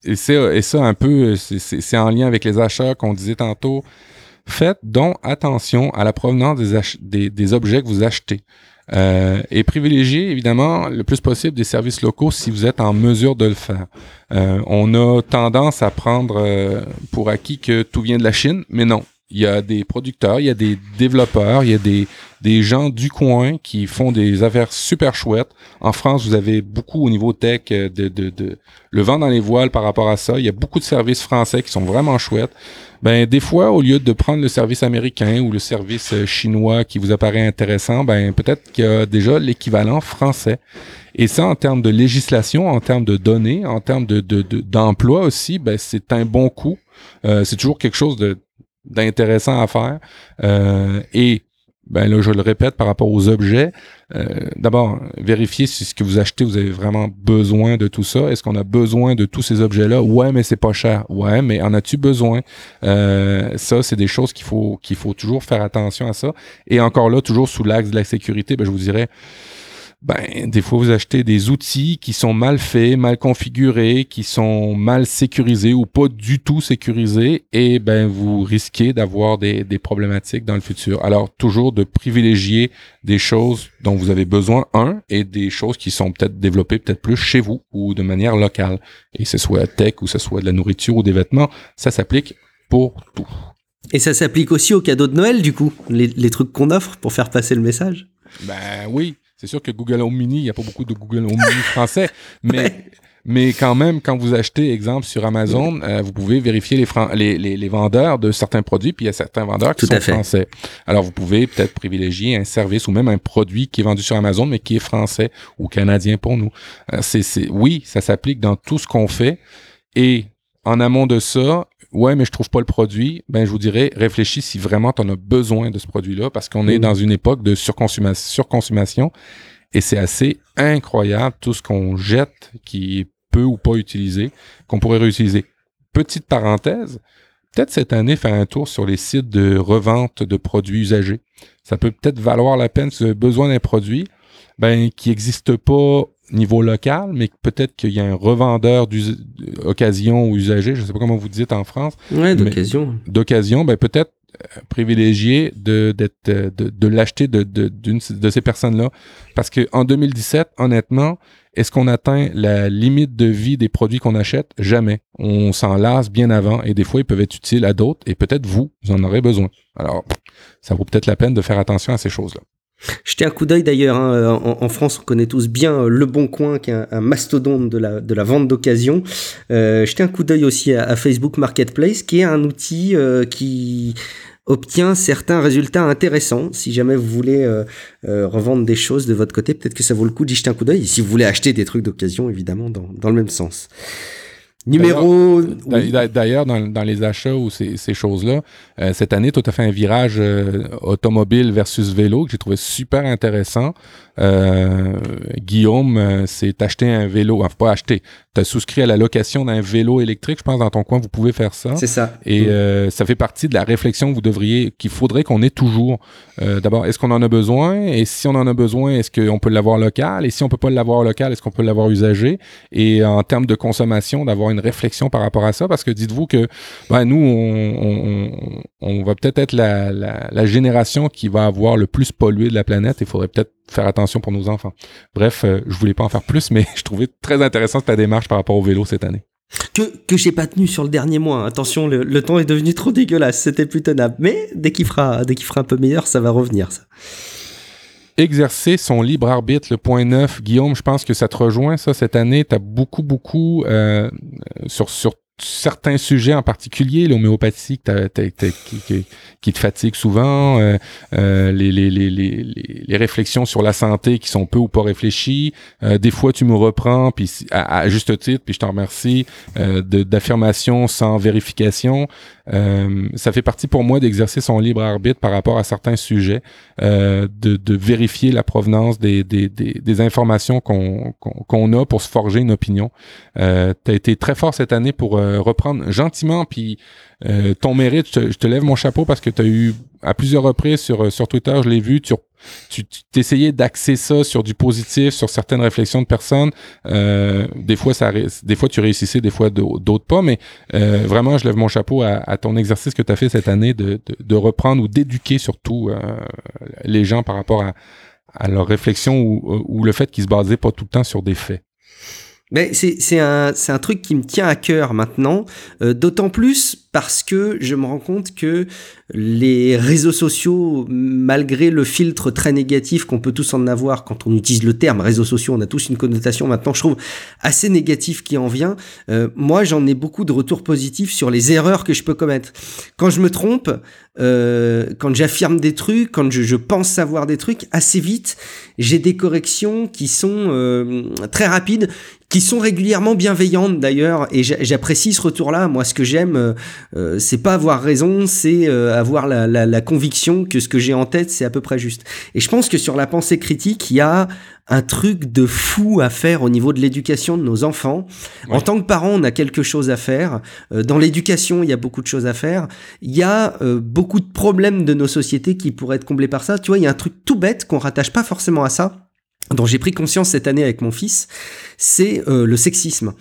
et, ça, un peu, c'est en lien avec les achats qu'on disait tantôt. Faites donc attention à la provenance des, des, objets que vous achetez. Euh, et privilégiez évidemment le plus possible des services locaux si vous êtes en mesure de le faire. Euh, on a tendance à prendre euh, pour acquis que tout vient de la Chine, mais non il y a des producteurs, il y a des développeurs, il y a des, des gens du coin qui font des affaires super chouettes. En France, vous avez beaucoup au niveau tech euh, de, de, de le vent dans les voiles par rapport à ça. Il y a beaucoup de services français qui sont vraiment chouettes. Ben des fois, au lieu de prendre le service américain ou le service euh, chinois qui vous apparaît intéressant, ben peut-être qu'il y a déjà l'équivalent français. Et ça, en termes de législation, en termes de données, en termes de, d'emploi aussi, ben c'est un bon coup. Euh, c'est toujours quelque chose de d'intéressant à faire. Euh, et ben là, je le répète par rapport aux objets. Euh, D'abord, vérifiez si ce que vous achetez, vous avez vraiment besoin de tout ça. Est-ce qu'on a besoin de tous ces objets-là? Ouais, mais c'est pas cher. Ouais, mais en as-tu besoin? Euh, Ça, c'est des choses qu'il faut qu'il faut toujours faire attention à ça. Et encore là, toujours sous l'axe de la sécurité, ben je vous dirais ben, des fois, vous achetez des outils qui sont mal faits, mal configurés, qui sont mal sécurisés ou pas du tout sécurisés, et ben, vous risquez d'avoir des, des problématiques dans le futur. Alors, toujours de privilégier des choses dont vous avez besoin, un, et des choses qui sont peut-être développées peut-être plus chez vous ou de manière locale. Et ce soit tech ou ce soit de la nourriture ou des vêtements, ça s'applique pour tout. Et ça s'applique aussi aux cadeaux de Noël, du coup, les, les trucs qu'on offre pour faire passer le message? Ben oui, c'est sûr que Google Home Mini, il n'y a pas beaucoup de Google Home Mini <laughs> français, mais mais quand même, quand vous achetez, exemple, sur Amazon, euh, vous pouvez vérifier les, les, les, vendeurs de certains produits, puis il y a certains vendeurs qui sont français. Alors, vous pouvez peut-être privilégier un service ou même un produit qui est vendu sur Amazon, mais qui est français ou canadien pour nous. Euh, c'est, oui, ça s'applique dans tout ce qu'on fait. Et en amont de ça, ouais, mais je trouve pas le produit, ben je vous dirais, réfléchis si vraiment tu en as besoin de ce produit-là, parce qu'on est mm. dans une époque de surconsommation, surconsommation et c'est assez incroyable tout ce qu'on jette qui peut ou pas utilisé, qu'on pourrait réutiliser. Petite parenthèse, peut-être cette année faire un tour sur les sites de revente de produits usagés. Ça peut peut-être valoir la peine si vous avez besoin d'un produit, ben qui n'existe pas niveau local, mais peut-être qu'il y a un revendeur d'occasion ou usager, je ne sais pas comment vous dites en France. Ouais, d'occasion. D'occasion, ben peut-être euh, privilégié de euh, de, de l'acheter de, de, d'une, de ces personnes-là parce que en 2017 honnêtement est-ce qu'on atteint la limite de vie des produits qu'on achète? Jamais on s'en lasse bien avant et des fois ils peuvent être utiles à d'autres et peut-être vous vous en aurez besoin alors ça vaut peut-être la peine de faire attention à ces choses-là Jetez un coup d'œil d'ailleurs, hein, en, France on connaît tous bien euh, Le Bon Coin qui est un, mastodonte de la, de la vente d'occasion. Euh, jetez un coup d'œil aussi à, Facebook Marketplace qui est un outil euh, qui obtient certains résultats intéressants. Si jamais vous voulez euh, revendre des choses de votre côté, peut-être que ça vaut le coup d'y jeter un coup d'œil. si vous voulez acheter des trucs d'occasion, évidemment, dans, dans le même sens. Numéro. D'ailleurs, dans, dans, les achats ou ces, ces choses-là, euh, cette année, tu as fait un virage euh, automobile versus vélo que j'ai trouvé super intéressant. Euh, Guillaume s'est acheté un vélo, enfin pas acheté, tu as souscrit à la location d'un vélo électrique, je pense, dans ton coin, vous pouvez faire ça. C'est ça. Et mm. ça fait partie de la réflexion que vous devriez, qu'il faudrait qu'on ait toujours. D'abord, est-ce qu'on en a besoin? Et si on en a besoin, est-ce qu'on peut l'avoir local? Et si on peut pas l'avoir local, est-ce qu'on peut l'avoir usagé? Et en termes de consommation, d'avoir une réflexion par rapport à ça parce que dites-vous que ben, nous, on, on, va peut-être être la, la, génération qui va avoir le plus pollué de la planète. Il faudrait peut-être faire attention pour nos enfants. Bref, euh, je voulais pas en faire plus, mais <laughs> je trouvais très intéressant ta démarche par rapport au vélo cette année. Que, que j'ai pas tenu sur le dernier mois. Attention, le, temps est devenu trop dégueulasse. C'était plus tenable. Mais dès qu'il fera, dès qu'il fera un peu meilleur, ça va revenir, ça exercer son libre arbitre, le point 9. Guillaume, je pense que ça te rejoint, ça, cette année. Tu as beaucoup, beaucoup, euh, sur, sur certains sujets en particulier, l'homéopathie qui, qui, te fatigue souvent, euh, euh, les, les, les, les, réflexions sur la santé qui sont peu ou pas réfléchies. Euh, des fois, tu me reprends, puis à, juste titre, puis je t'en remercie, d'affirmations sans vérification. ça fait partie pour moi d'exercer son libre arbitre par rapport à certains sujets, de, de vérifier la provenance des, des, des, des informations qu'on qu'on a pour se forger une opinion. Euh, tu as été très fort cette année pour euh, reprendre gentiment, puis euh, ton mérite, je te, lève mon chapeau parce que tu as eu à plusieurs reprises sur, euh, sur Twitter, je l'ai vu, tu tu t'essayais d'axer ça sur du positif, sur certaines réflexions de personnes. des fois, ça, des fois tu réussissais, des fois d'autres pas, mais vraiment, je lève mon chapeau à, ton exercice que tu as fait cette année de, de, reprendre ou d'éduquer surtout les gens par rapport à, à leur réflexion ou, ou le fait qu'ils se basaient pas tout le temps sur des faits. Mais c'est un, un truc qui me tient à cœur maintenant, euh, d'autant plus parce que je me rends compte que les réseaux sociaux, malgré le filtre très négatif qu'on peut tous en avoir quand on utilise le terme réseaux sociaux, on a tous une connotation maintenant, je trouve, assez négative qui en vient. Euh, moi, j'en ai beaucoup de retours positifs sur les erreurs que je peux commettre. Quand je me trompe, euh, quand j'affirme des trucs, quand je, je, pense savoir des trucs, assez vite, j'ai des corrections qui sont euh, très rapides, qui sont régulièrement bienveillantes d'ailleurs, et j'apprécie ce retour-là. Moi, ce que j'aime, euh, c'est pas avoir raison, c'est euh, avoir la, la, la, conviction que ce que j'ai en tête, c'est à peu près juste. Et je pense que sur la pensée critique, il y a un truc de fou à faire au niveau de l'éducation de nos enfants. En tant que parent, on a quelque chose à faire. Euh, dans l'éducation, il y a beaucoup de choses à faire. Il y a beaucoup de problèmes de nos sociétés qui pourraient être comblés par ça. Tu vois, il y a un truc tout bête qu'on rattache pas forcément à ça dont j'ai pris conscience cette année avec mon fils, c'est le sexisme.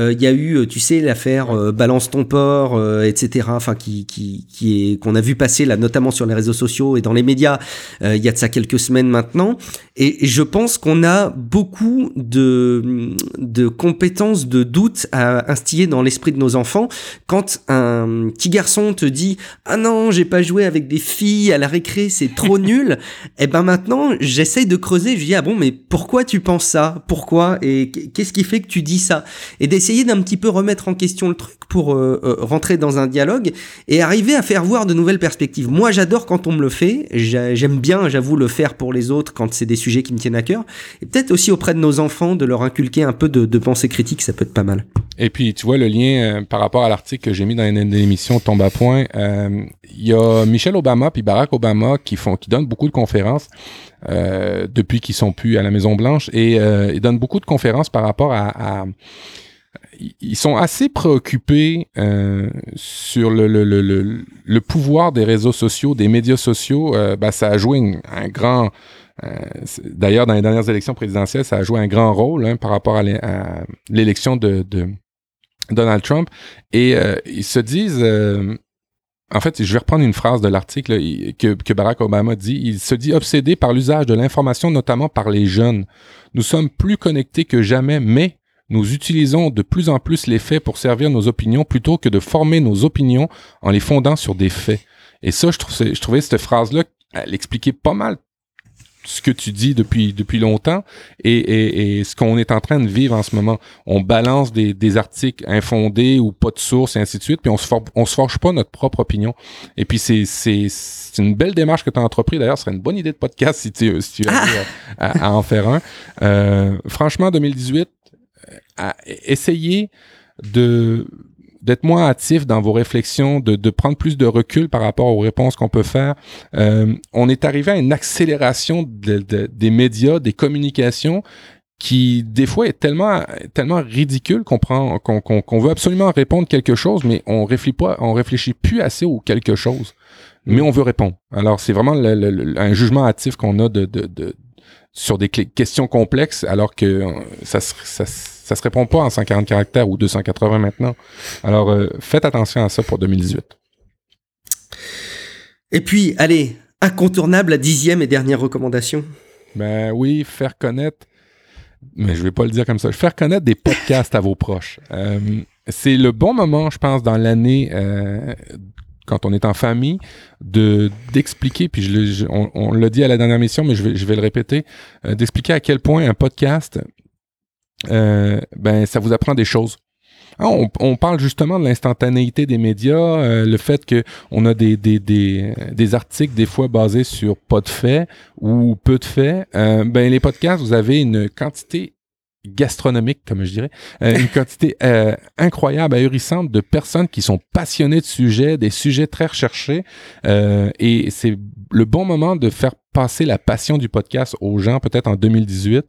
Euh, il y a eu, euh, tu sais, l'affaire euh, Balance ton port, etc. Enfin, qui, qui, qui est qu'on a vu passer là, notamment sur les réseaux sociaux et dans les médias. il y a de ça quelques semaines maintenant. Et, je pense qu'on a beaucoup de de compétences, de doutes à instiller dans l'esprit de nos enfants. Quand un petit garçon te dit ah non, j'ai pas joué avec des filles à la récré, c'est trop <laughs> nul. Et eh ben maintenant, j'essaye de creuser. Je dis ah bon, mais pourquoi tu penses ça? Pourquoi? Et qu'est-ce qui fait que tu dis ça? Et essayer d'un petit peu remettre en question le truc pour euh, euh, rentrer dans un dialogue et arriver à faire voir de nouvelles perspectives. Moi, j'adore quand on me le fait. J'aime bien, j'avoue, le faire pour les autres quand c'est des sujets qui me tiennent à cœur. Et peut-être aussi auprès de nos enfants, de leur inculquer un peu de, pensée critique, ça peut être pas mal. Et puis, tu vois, le lien euh, par rapport à l'article que j'ai mis dans l'émission Tombe à point, il y a Michelle Obama puis Barack Obama qui font, qui donnent beaucoup de conférences. depuis qu'ils sont plus à la Maison Blanche et ils donnent beaucoup de conférences par rapport à ils sont assez préoccupés euh, sur le, le, le, le, pouvoir des réseaux sociaux, des médias sociaux. Euh, ben, ça a joué un grand... Euh, d'ailleurs, dans les dernières élections présidentielles, ça a joué un grand rôle hein, par rapport à l'élection de, de, Donald Trump. Et euh, ils se disent... en fait, je vais reprendre une phrase de l'article que Barack Obama dit. Il se dit obsédé par l'usage de l'information, notamment par les jeunes. Nous sommes plus connectés que jamais, mais nous utilisons de plus en plus les faits pour servir nos opinions plutôt que de former nos opinions en les fondant sur des faits. Et ça, je, trouvais, je trouvais cette phrase-là, elle expliquait pas mal ce que tu dis depuis depuis longtemps et, et, et ce qu'on est en train de vivre en ce moment. On balance des, des articles infondés ou pas de source et ainsi de suite, puis on se on se forge pas notre propre opinion. Et puis c'est c'est une belle démarche que tu as entrepris. D'ailleurs, ce serait une bonne idée de podcast si tu si tu <laughs> ah! à, en faire un. Euh, franchement, 2018, à essayer de d'être moins actif dans vos réflexions, de, de, prendre plus de recul par rapport aux réponses qu'on peut faire. Euh, on est arrivé à une accélération des médias, des communications qui des fois est tellement tellement ridicule qu'on prend qu'on veut absolument répondre quelque chose mais on réfléchit on réfléchit plus assez au quelque chose mais on veut répondre alors c'est vraiment un jugement hâtif qu'on a de, de, sur des questions complexes alors que euh, ça ça, ça se répond pas en 140 caractères ou 280 maintenant. Alors euh, faites attention à ça pour 2018 et puis allez incontournable la dixième et dernière recommandation. Ben oui faire connaître mais je vais pas le dire comme ça, faire connaître des podcasts à vos proches. Euh, c'est le bon moment, je pense, dans l'année, euh, quand on est en famille, de d'expliquer, puis je, on, l'a dit à la dernière mission, mais je vais, je vais le répéter, euh, d'expliquer à quel point un podcast, ben, ça vous apprend des choses. Ah, on, parle justement de l'instantanéité des médias, euh, le fait que on a des, des, des, des, articles des fois basés sur pas de faits ou peu de faits. Euh, ben les podcasts, vous avez une quantité gastronomique, comme je dirais, euh, une <laughs> quantité euh, incroyable, ahurissante de personnes qui sont passionnées de sujets, des sujets très recherchés, euh, et c'est le bon moment de faire passer la passion du podcast aux gens, peut-être en 2018.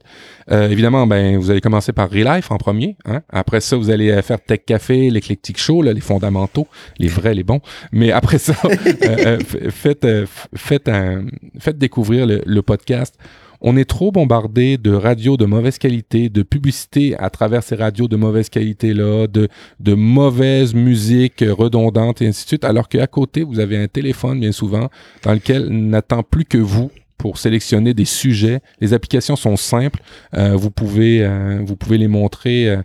évidemment, ben vous allez commencer par Relife en premier. Hein? Après ça, vous allez faire Tech Café, l'Eclectic Show, là, les fondamentaux, les vrais, les bons. Mais après ça, <laughs> faites, faites, un, faites découvrir le, le podcast on est trop bombardé de radios de mauvaise qualité, de publicités à travers ces radios de mauvaise qualité-là, de, de mauvaise musique redondante et ainsi de suite, alors qu'à côté, vous avez un téléphone, bien souvent, dans lequel n'attend plus que vous pour sélectionner des sujets. Les applications sont simples. Euh, vous pouvez euh, vous pouvez les montrer euh,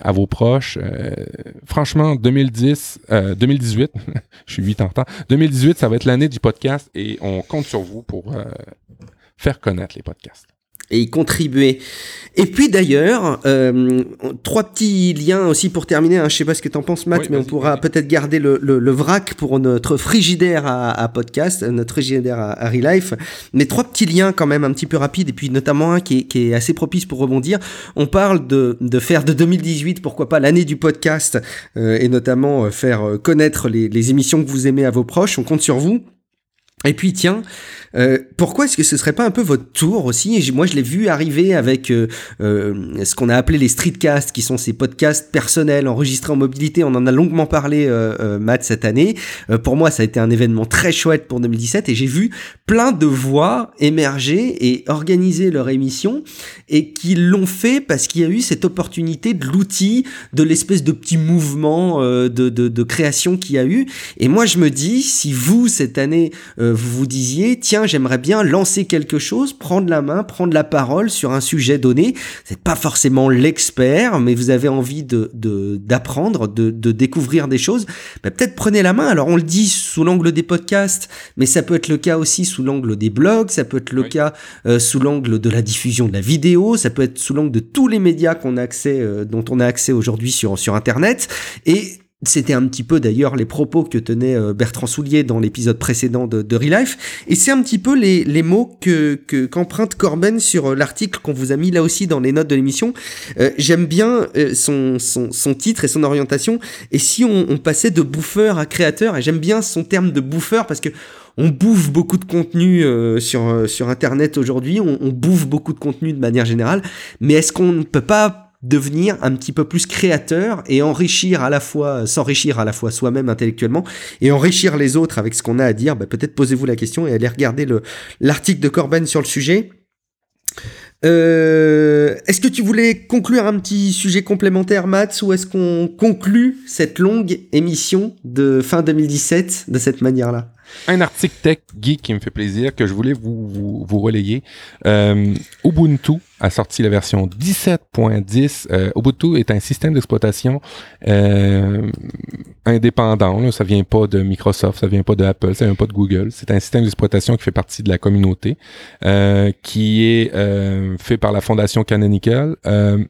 à vos proches. franchement, 2010, 2018, <laughs> je suis 8 ans en retard. 2018, ça va être l'année du podcast et on compte sur vous pour faire connaître les podcasts et y contribuer. Et puis d'ailleurs, euh, trois petits liens aussi pour terminer. Hein, je sais pas ce que tu en penses, Matt, mais on pourra peut-être garder le, le, le, vrac pour notre frigidaire à, à podcast, notre frigidaire à, à Relife. Mais trois petits liens quand même un petit peu rapides, et puis notamment un qui est, qui est assez propice pour rebondir. On parle de, de faire de 2018, pourquoi pas l'année du podcast, euh, et notamment euh, faire connaître les, les émissions que vous aimez à vos proches. On compte sur vous. Et puis tiens, euh, pourquoi est-ce que ce serait pas un peu votre tour aussi? Moi, je l'ai vu arriver avec euh, euh, ce qu'on a appelé les streetcasts, qui sont ces podcasts personnels enregistrés en mobilité. On en a longuement parlé, Matt, cette année. pour moi, ça a été un événement très chouette pour 2017 et j'ai vu plein de voix émerger et organiser leur émission et qui l'ont fait parce qu'il y a eu cette opportunité de l'outil, de l'espèce de petit mouvement de, de, de création qu'il y a eu. Et moi, je me dis, si vous, cette année, vous vous disiez, tiens, j'aimerais bien lancer quelque chose, prendre la main, prendre la parole sur un sujet donné. C'est pas forcément l'expert, mais vous avez envie de d'apprendre, de, de, découvrir des choses. Bah, peut-être prenez la main. Alors on le dit sous l'angle des podcasts, mais ça peut être le cas aussi sous l'angle des blogs, ça peut être le cas euh, sous l'angle de la diffusion de la vidéo, ça peut être sous l'angle de tous les médias qu'on a accès, euh, dont on a accès aujourd'hui sur sur Internet. Et c'était un petit peu d'ailleurs les propos que tenait euh, Bertrand Soulier dans l'épisode précédent de, de Relife. Et c'est un petit peu les, les mots que, qu'emprunte Corben sur euh, l'article qu'on vous a mis là aussi dans les notes de l'émission. Euh, j'aime bien son, son, son, titre et son orientation. Et si on, on passait de bouffeur à créateur, et j'aime bien son terme de bouffeur parce que on bouffe beaucoup de contenu sur, sur Internet aujourd'hui, on, on bouffe beaucoup de contenu de manière générale, mais est-ce qu'on ne peut pas devenir un petit peu plus créateur et enrichir à la fois, s'enrichir à la fois soi-même intellectuellement et enrichir les autres avec ce qu'on a à dire, bah, peut-être posez-vous la question et allez regarder le, l'article de Corben sur le sujet. Euh, est-ce que tu voulais conclure un petit sujet complémentaire, Mats, ou est-ce qu'on conclut cette longue émission de fin 2017 de cette manière-là? Un article tech geek qui me fait plaisir, que je voulais vous, vous, relayer. Euh, Ubuntu a sorti la version 17.10. Euh, Ubuntu est un système d'exploitation euh, indépendant. Là. Ça vient pas de Microsoft, ça vient pas de Apple, ça vient pas de Google. C'est un système d'exploitation qui fait partie de la communauté, euh, qui est euh, fait par la fondation Canonical. Euh,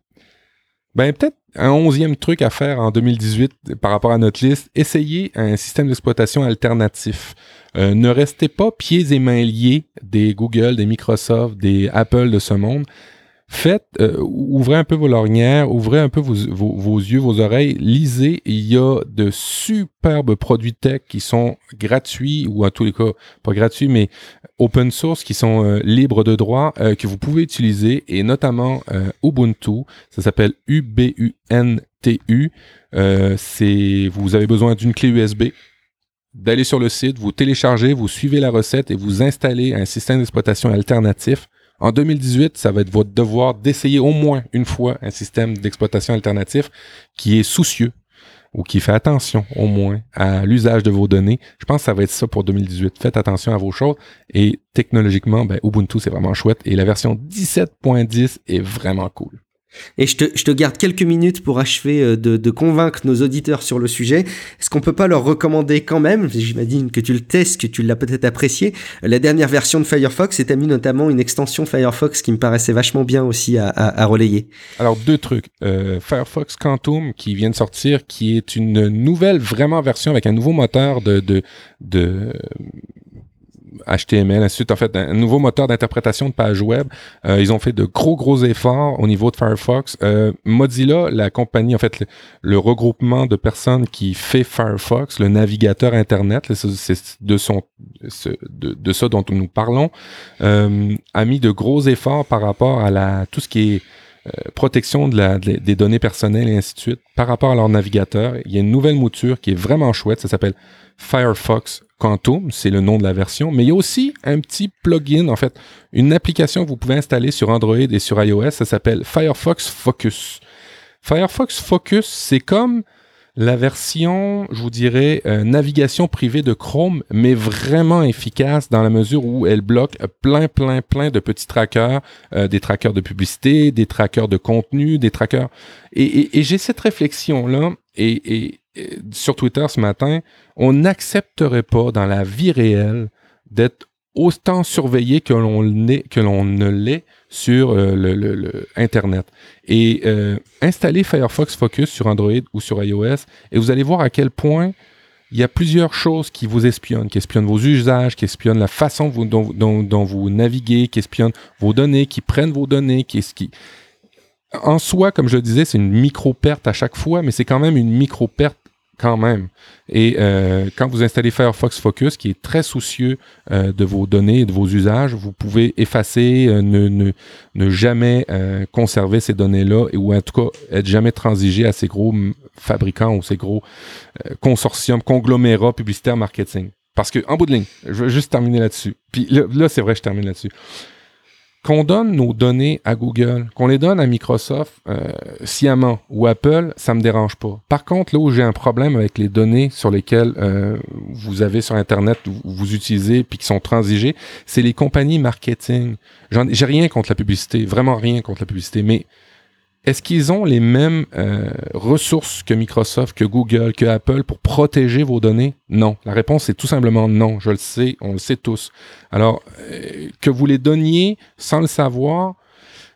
ben peut-être un onzième truc à faire en 2018 par rapport à notre liste, essayez un système d'exploitation alternatif. Euh, ne restez pas pieds et mains liés des Google, des Microsoft, des Apple de ce monde. faites, euh, ouvrez un peu vos lorgnières, ouvrez un peu vos, vos, yeux, vos oreilles, lisez. Il y a de superbes produits tech qui sont gratuits, ou à tous les cas, pas gratuits, mais open source, qui sont euh, libres de droit, euh, que vous pouvez utiliser, et notamment Ubuntu. Ça s'appelle U-B-U-N-T-U. vous avez besoin d'une clé USB d'aller sur le site, vous téléchargez, vous suivez la recette et vous installez un système d'exploitation alternatif en 2018, ça va être votre devoir d'essayer au moins une fois un système d'exploitation alternatif qui est soucieux ou qui fait attention au moins à l'usage de vos données. Je pense que ça va être ça pour 2018. Faites attention à vos choses et technologiquement, ben, Ubuntu, c'est vraiment chouette et la version 17.10 est vraiment cool. Et je te, je te, garde quelques minutes pour achever euh, de, de convaincre nos auditeurs sur le sujet. Est-ce qu'on peut pas leur recommander quand même, j'imagine que tu le testes, que tu l'as peut-être apprécié, la dernière version de Firefox? Et t'as mis notamment une extension Firefox qui me paraissait vachement bien aussi à, à, relayer. Alors deux trucs. Euh, Firefox Quantum qui vient de sortir, qui est une nouvelle vraiment version avec un nouveau moteur de, de, de HTML, ainsi En fait, un nouveau moteur d'interprétation de page web. Euh, ils ont fait de gros, gros efforts au niveau de Firefox. Euh, Mozilla, la compagnie, en fait, le, regroupement de personnes qui fait Firefox, le navigateur Internet, c'est de, son, de, ça dont nous parlons, euh, a mis de gros efforts par rapport à la, tout ce qui est protection de la, des données personnelles et ainsi de suite par rapport à leur navigateur. Il y a une nouvelle mouture qui est vraiment chouette. Ça s'appelle Firefox C'est le nom de la version, mais il y a aussi un petit plugin, en fait, une application que vous pouvez installer sur Android et sur iOS, ça s'appelle Firefox Focus. Firefox Focus, c'est comme la version, je vous dirais, euh, navigation privée de Chrome, mais vraiment efficace dans la mesure où elle bloque plein, plein, plein de petits trackers, euh, des trackers de publicité, des trackers de contenu, des trackers. Et, j'ai cette réflexion-là, et, sur Twitter ce matin, on n'accepterait pas dans la vie réelle d'être autant surveillé que l'on ne l'est sur euh, le, Internet. Et euh, installez Firefox Focus sur Android ou sur iOS et vous allez voir à quel point il y a plusieurs choses qui vous espionnent, qui espionnent vos usages, qui espionnent la façon dont, vous naviguez, qui espionnent vos données, qui prennent vos données. En soi, comme je le disais, c'est une micro-perte à chaque fois, mais c'est quand même une micro-perte quand même. Et euh, quand vous installez Firefox Focus, qui est très soucieux euh, de vos données et de vos usages, vous pouvez effacer, euh, ne, ne, ne, jamais conserver ces données-là, ou en tout cas être jamais transigé à ces gros fabricants ou ces gros consortiums, conglomérats publicitaires marketing. Parce que, en bout de ligne, je veux juste terminer là-dessus. Puis là c'est vrai, je termine là-dessus qu'on donne nos données à Google, qu'on les donne à Microsoft euh, sciemment ou Apple, ça me dérange pas. Par contre, là où j'ai un problème avec les données sur lesquelles euh, vous avez sur Internet, vous, utilisez puis qui sont transigées, c'est les compagnies marketing. J'ai rien contre la publicité, vraiment rien contre la publicité, mais est-ce qu'ils ont les mêmes euh, ressources que Microsoft, que Google, que Apple pour protéger vos données? Non. La réponse est tout simplement non. Je le sais, on le sait tous. Alors, euh, que vous les donniez sans le savoir,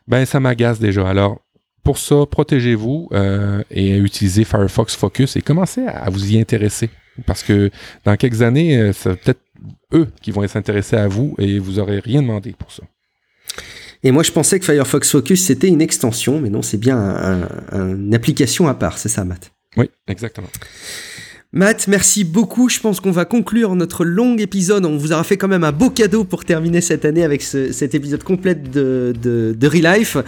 ben ça m'agace déjà. Alors, pour ça, protégez-vous euh, et utilisez Firefox Focus et commencez à, vous y intéresser. Parce que dans quelques années, c'est peut-être eux qui vont s'intéresser à vous et vous n'aurez rien demandé pour ça. Et moi, je pensais que Firefox Focus, c'était une extension, mais non, c'est bien une application à part, c'est ça, Matt? Oui, exactement. Matt, merci beaucoup. Je pense qu'on va conclure notre long épisode. On vous aura fait quand même un beau cadeau pour terminer cette année avec cet épisode complet de, de, de Relife.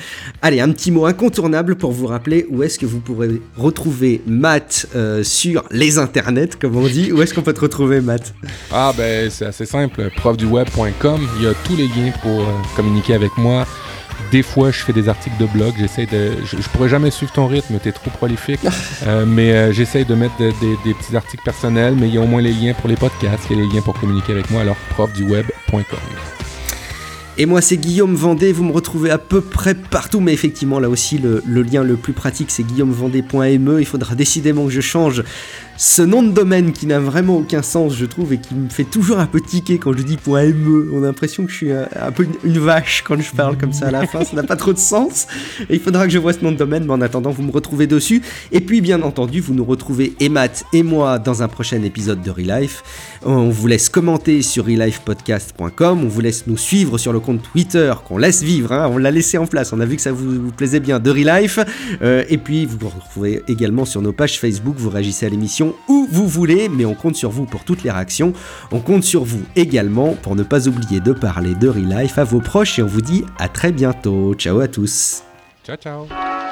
Allez, un petit mot incontournable pour vous rappeler où est-ce que vous pourrez retrouver Matt euh, sur les internets, comme on dit. Où est-ce qu'on peut te retrouver, Matt? Ah, ben, c'est assez simple. profduweb.com. Il y a tous les liens pour euh, communiquer avec moi. Des fois, je fais des articles de blog. J'essaie de. Je, pourrais jamais suivre ton rythme, t'es trop prolifique. <laughs> Euh, mais euh, j'essaie de mettre des petits articles personnels, mais il y a au moins les liens pour les podcasts, a les liens pour communiquer avec moi. Alors, profduweb.com. Et moi, c'est Guillaume Vendée. Vous me retrouvez à peu près partout, mais effectivement, là aussi, le, lien le plus pratique, c'est guillaumevendée.me. Il faudra décidément que je change ce nom de domaine qui n'a vraiment aucun sens, je trouve, et qui me fait toujours un peu tiquer quand je dis .me. On a l'impression que je suis un, peu une, vache quand je parle comme ça à la fin, ça n'a pas trop de sens. Il faudra que je vois ce nom de domaine, mais en attendant, vous me retrouvez dessus. Et puis, bien entendu, vous nous retrouvez, Emma et moi, dans un prochain épisode de Relife. On vous laisse commenter sur relifepodcast.com, on vous laisse nous suivre sur le compte Twitter qu'on laisse vivre, hein. on l'a laissé en place, on a vu que ça vous, plaisait bien, de Relife. Euh, et puis, vous vous retrouvez également sur nos pages Facebook, vous réagissez à l'émission où vous voulez, mais on compte sur vous pour toutes les réactions. On compte sur vous également pour ne pas oublier de parler de Relife à vos proches et on vous dit à très bientôt. Ciao à tous. Ciao ciao.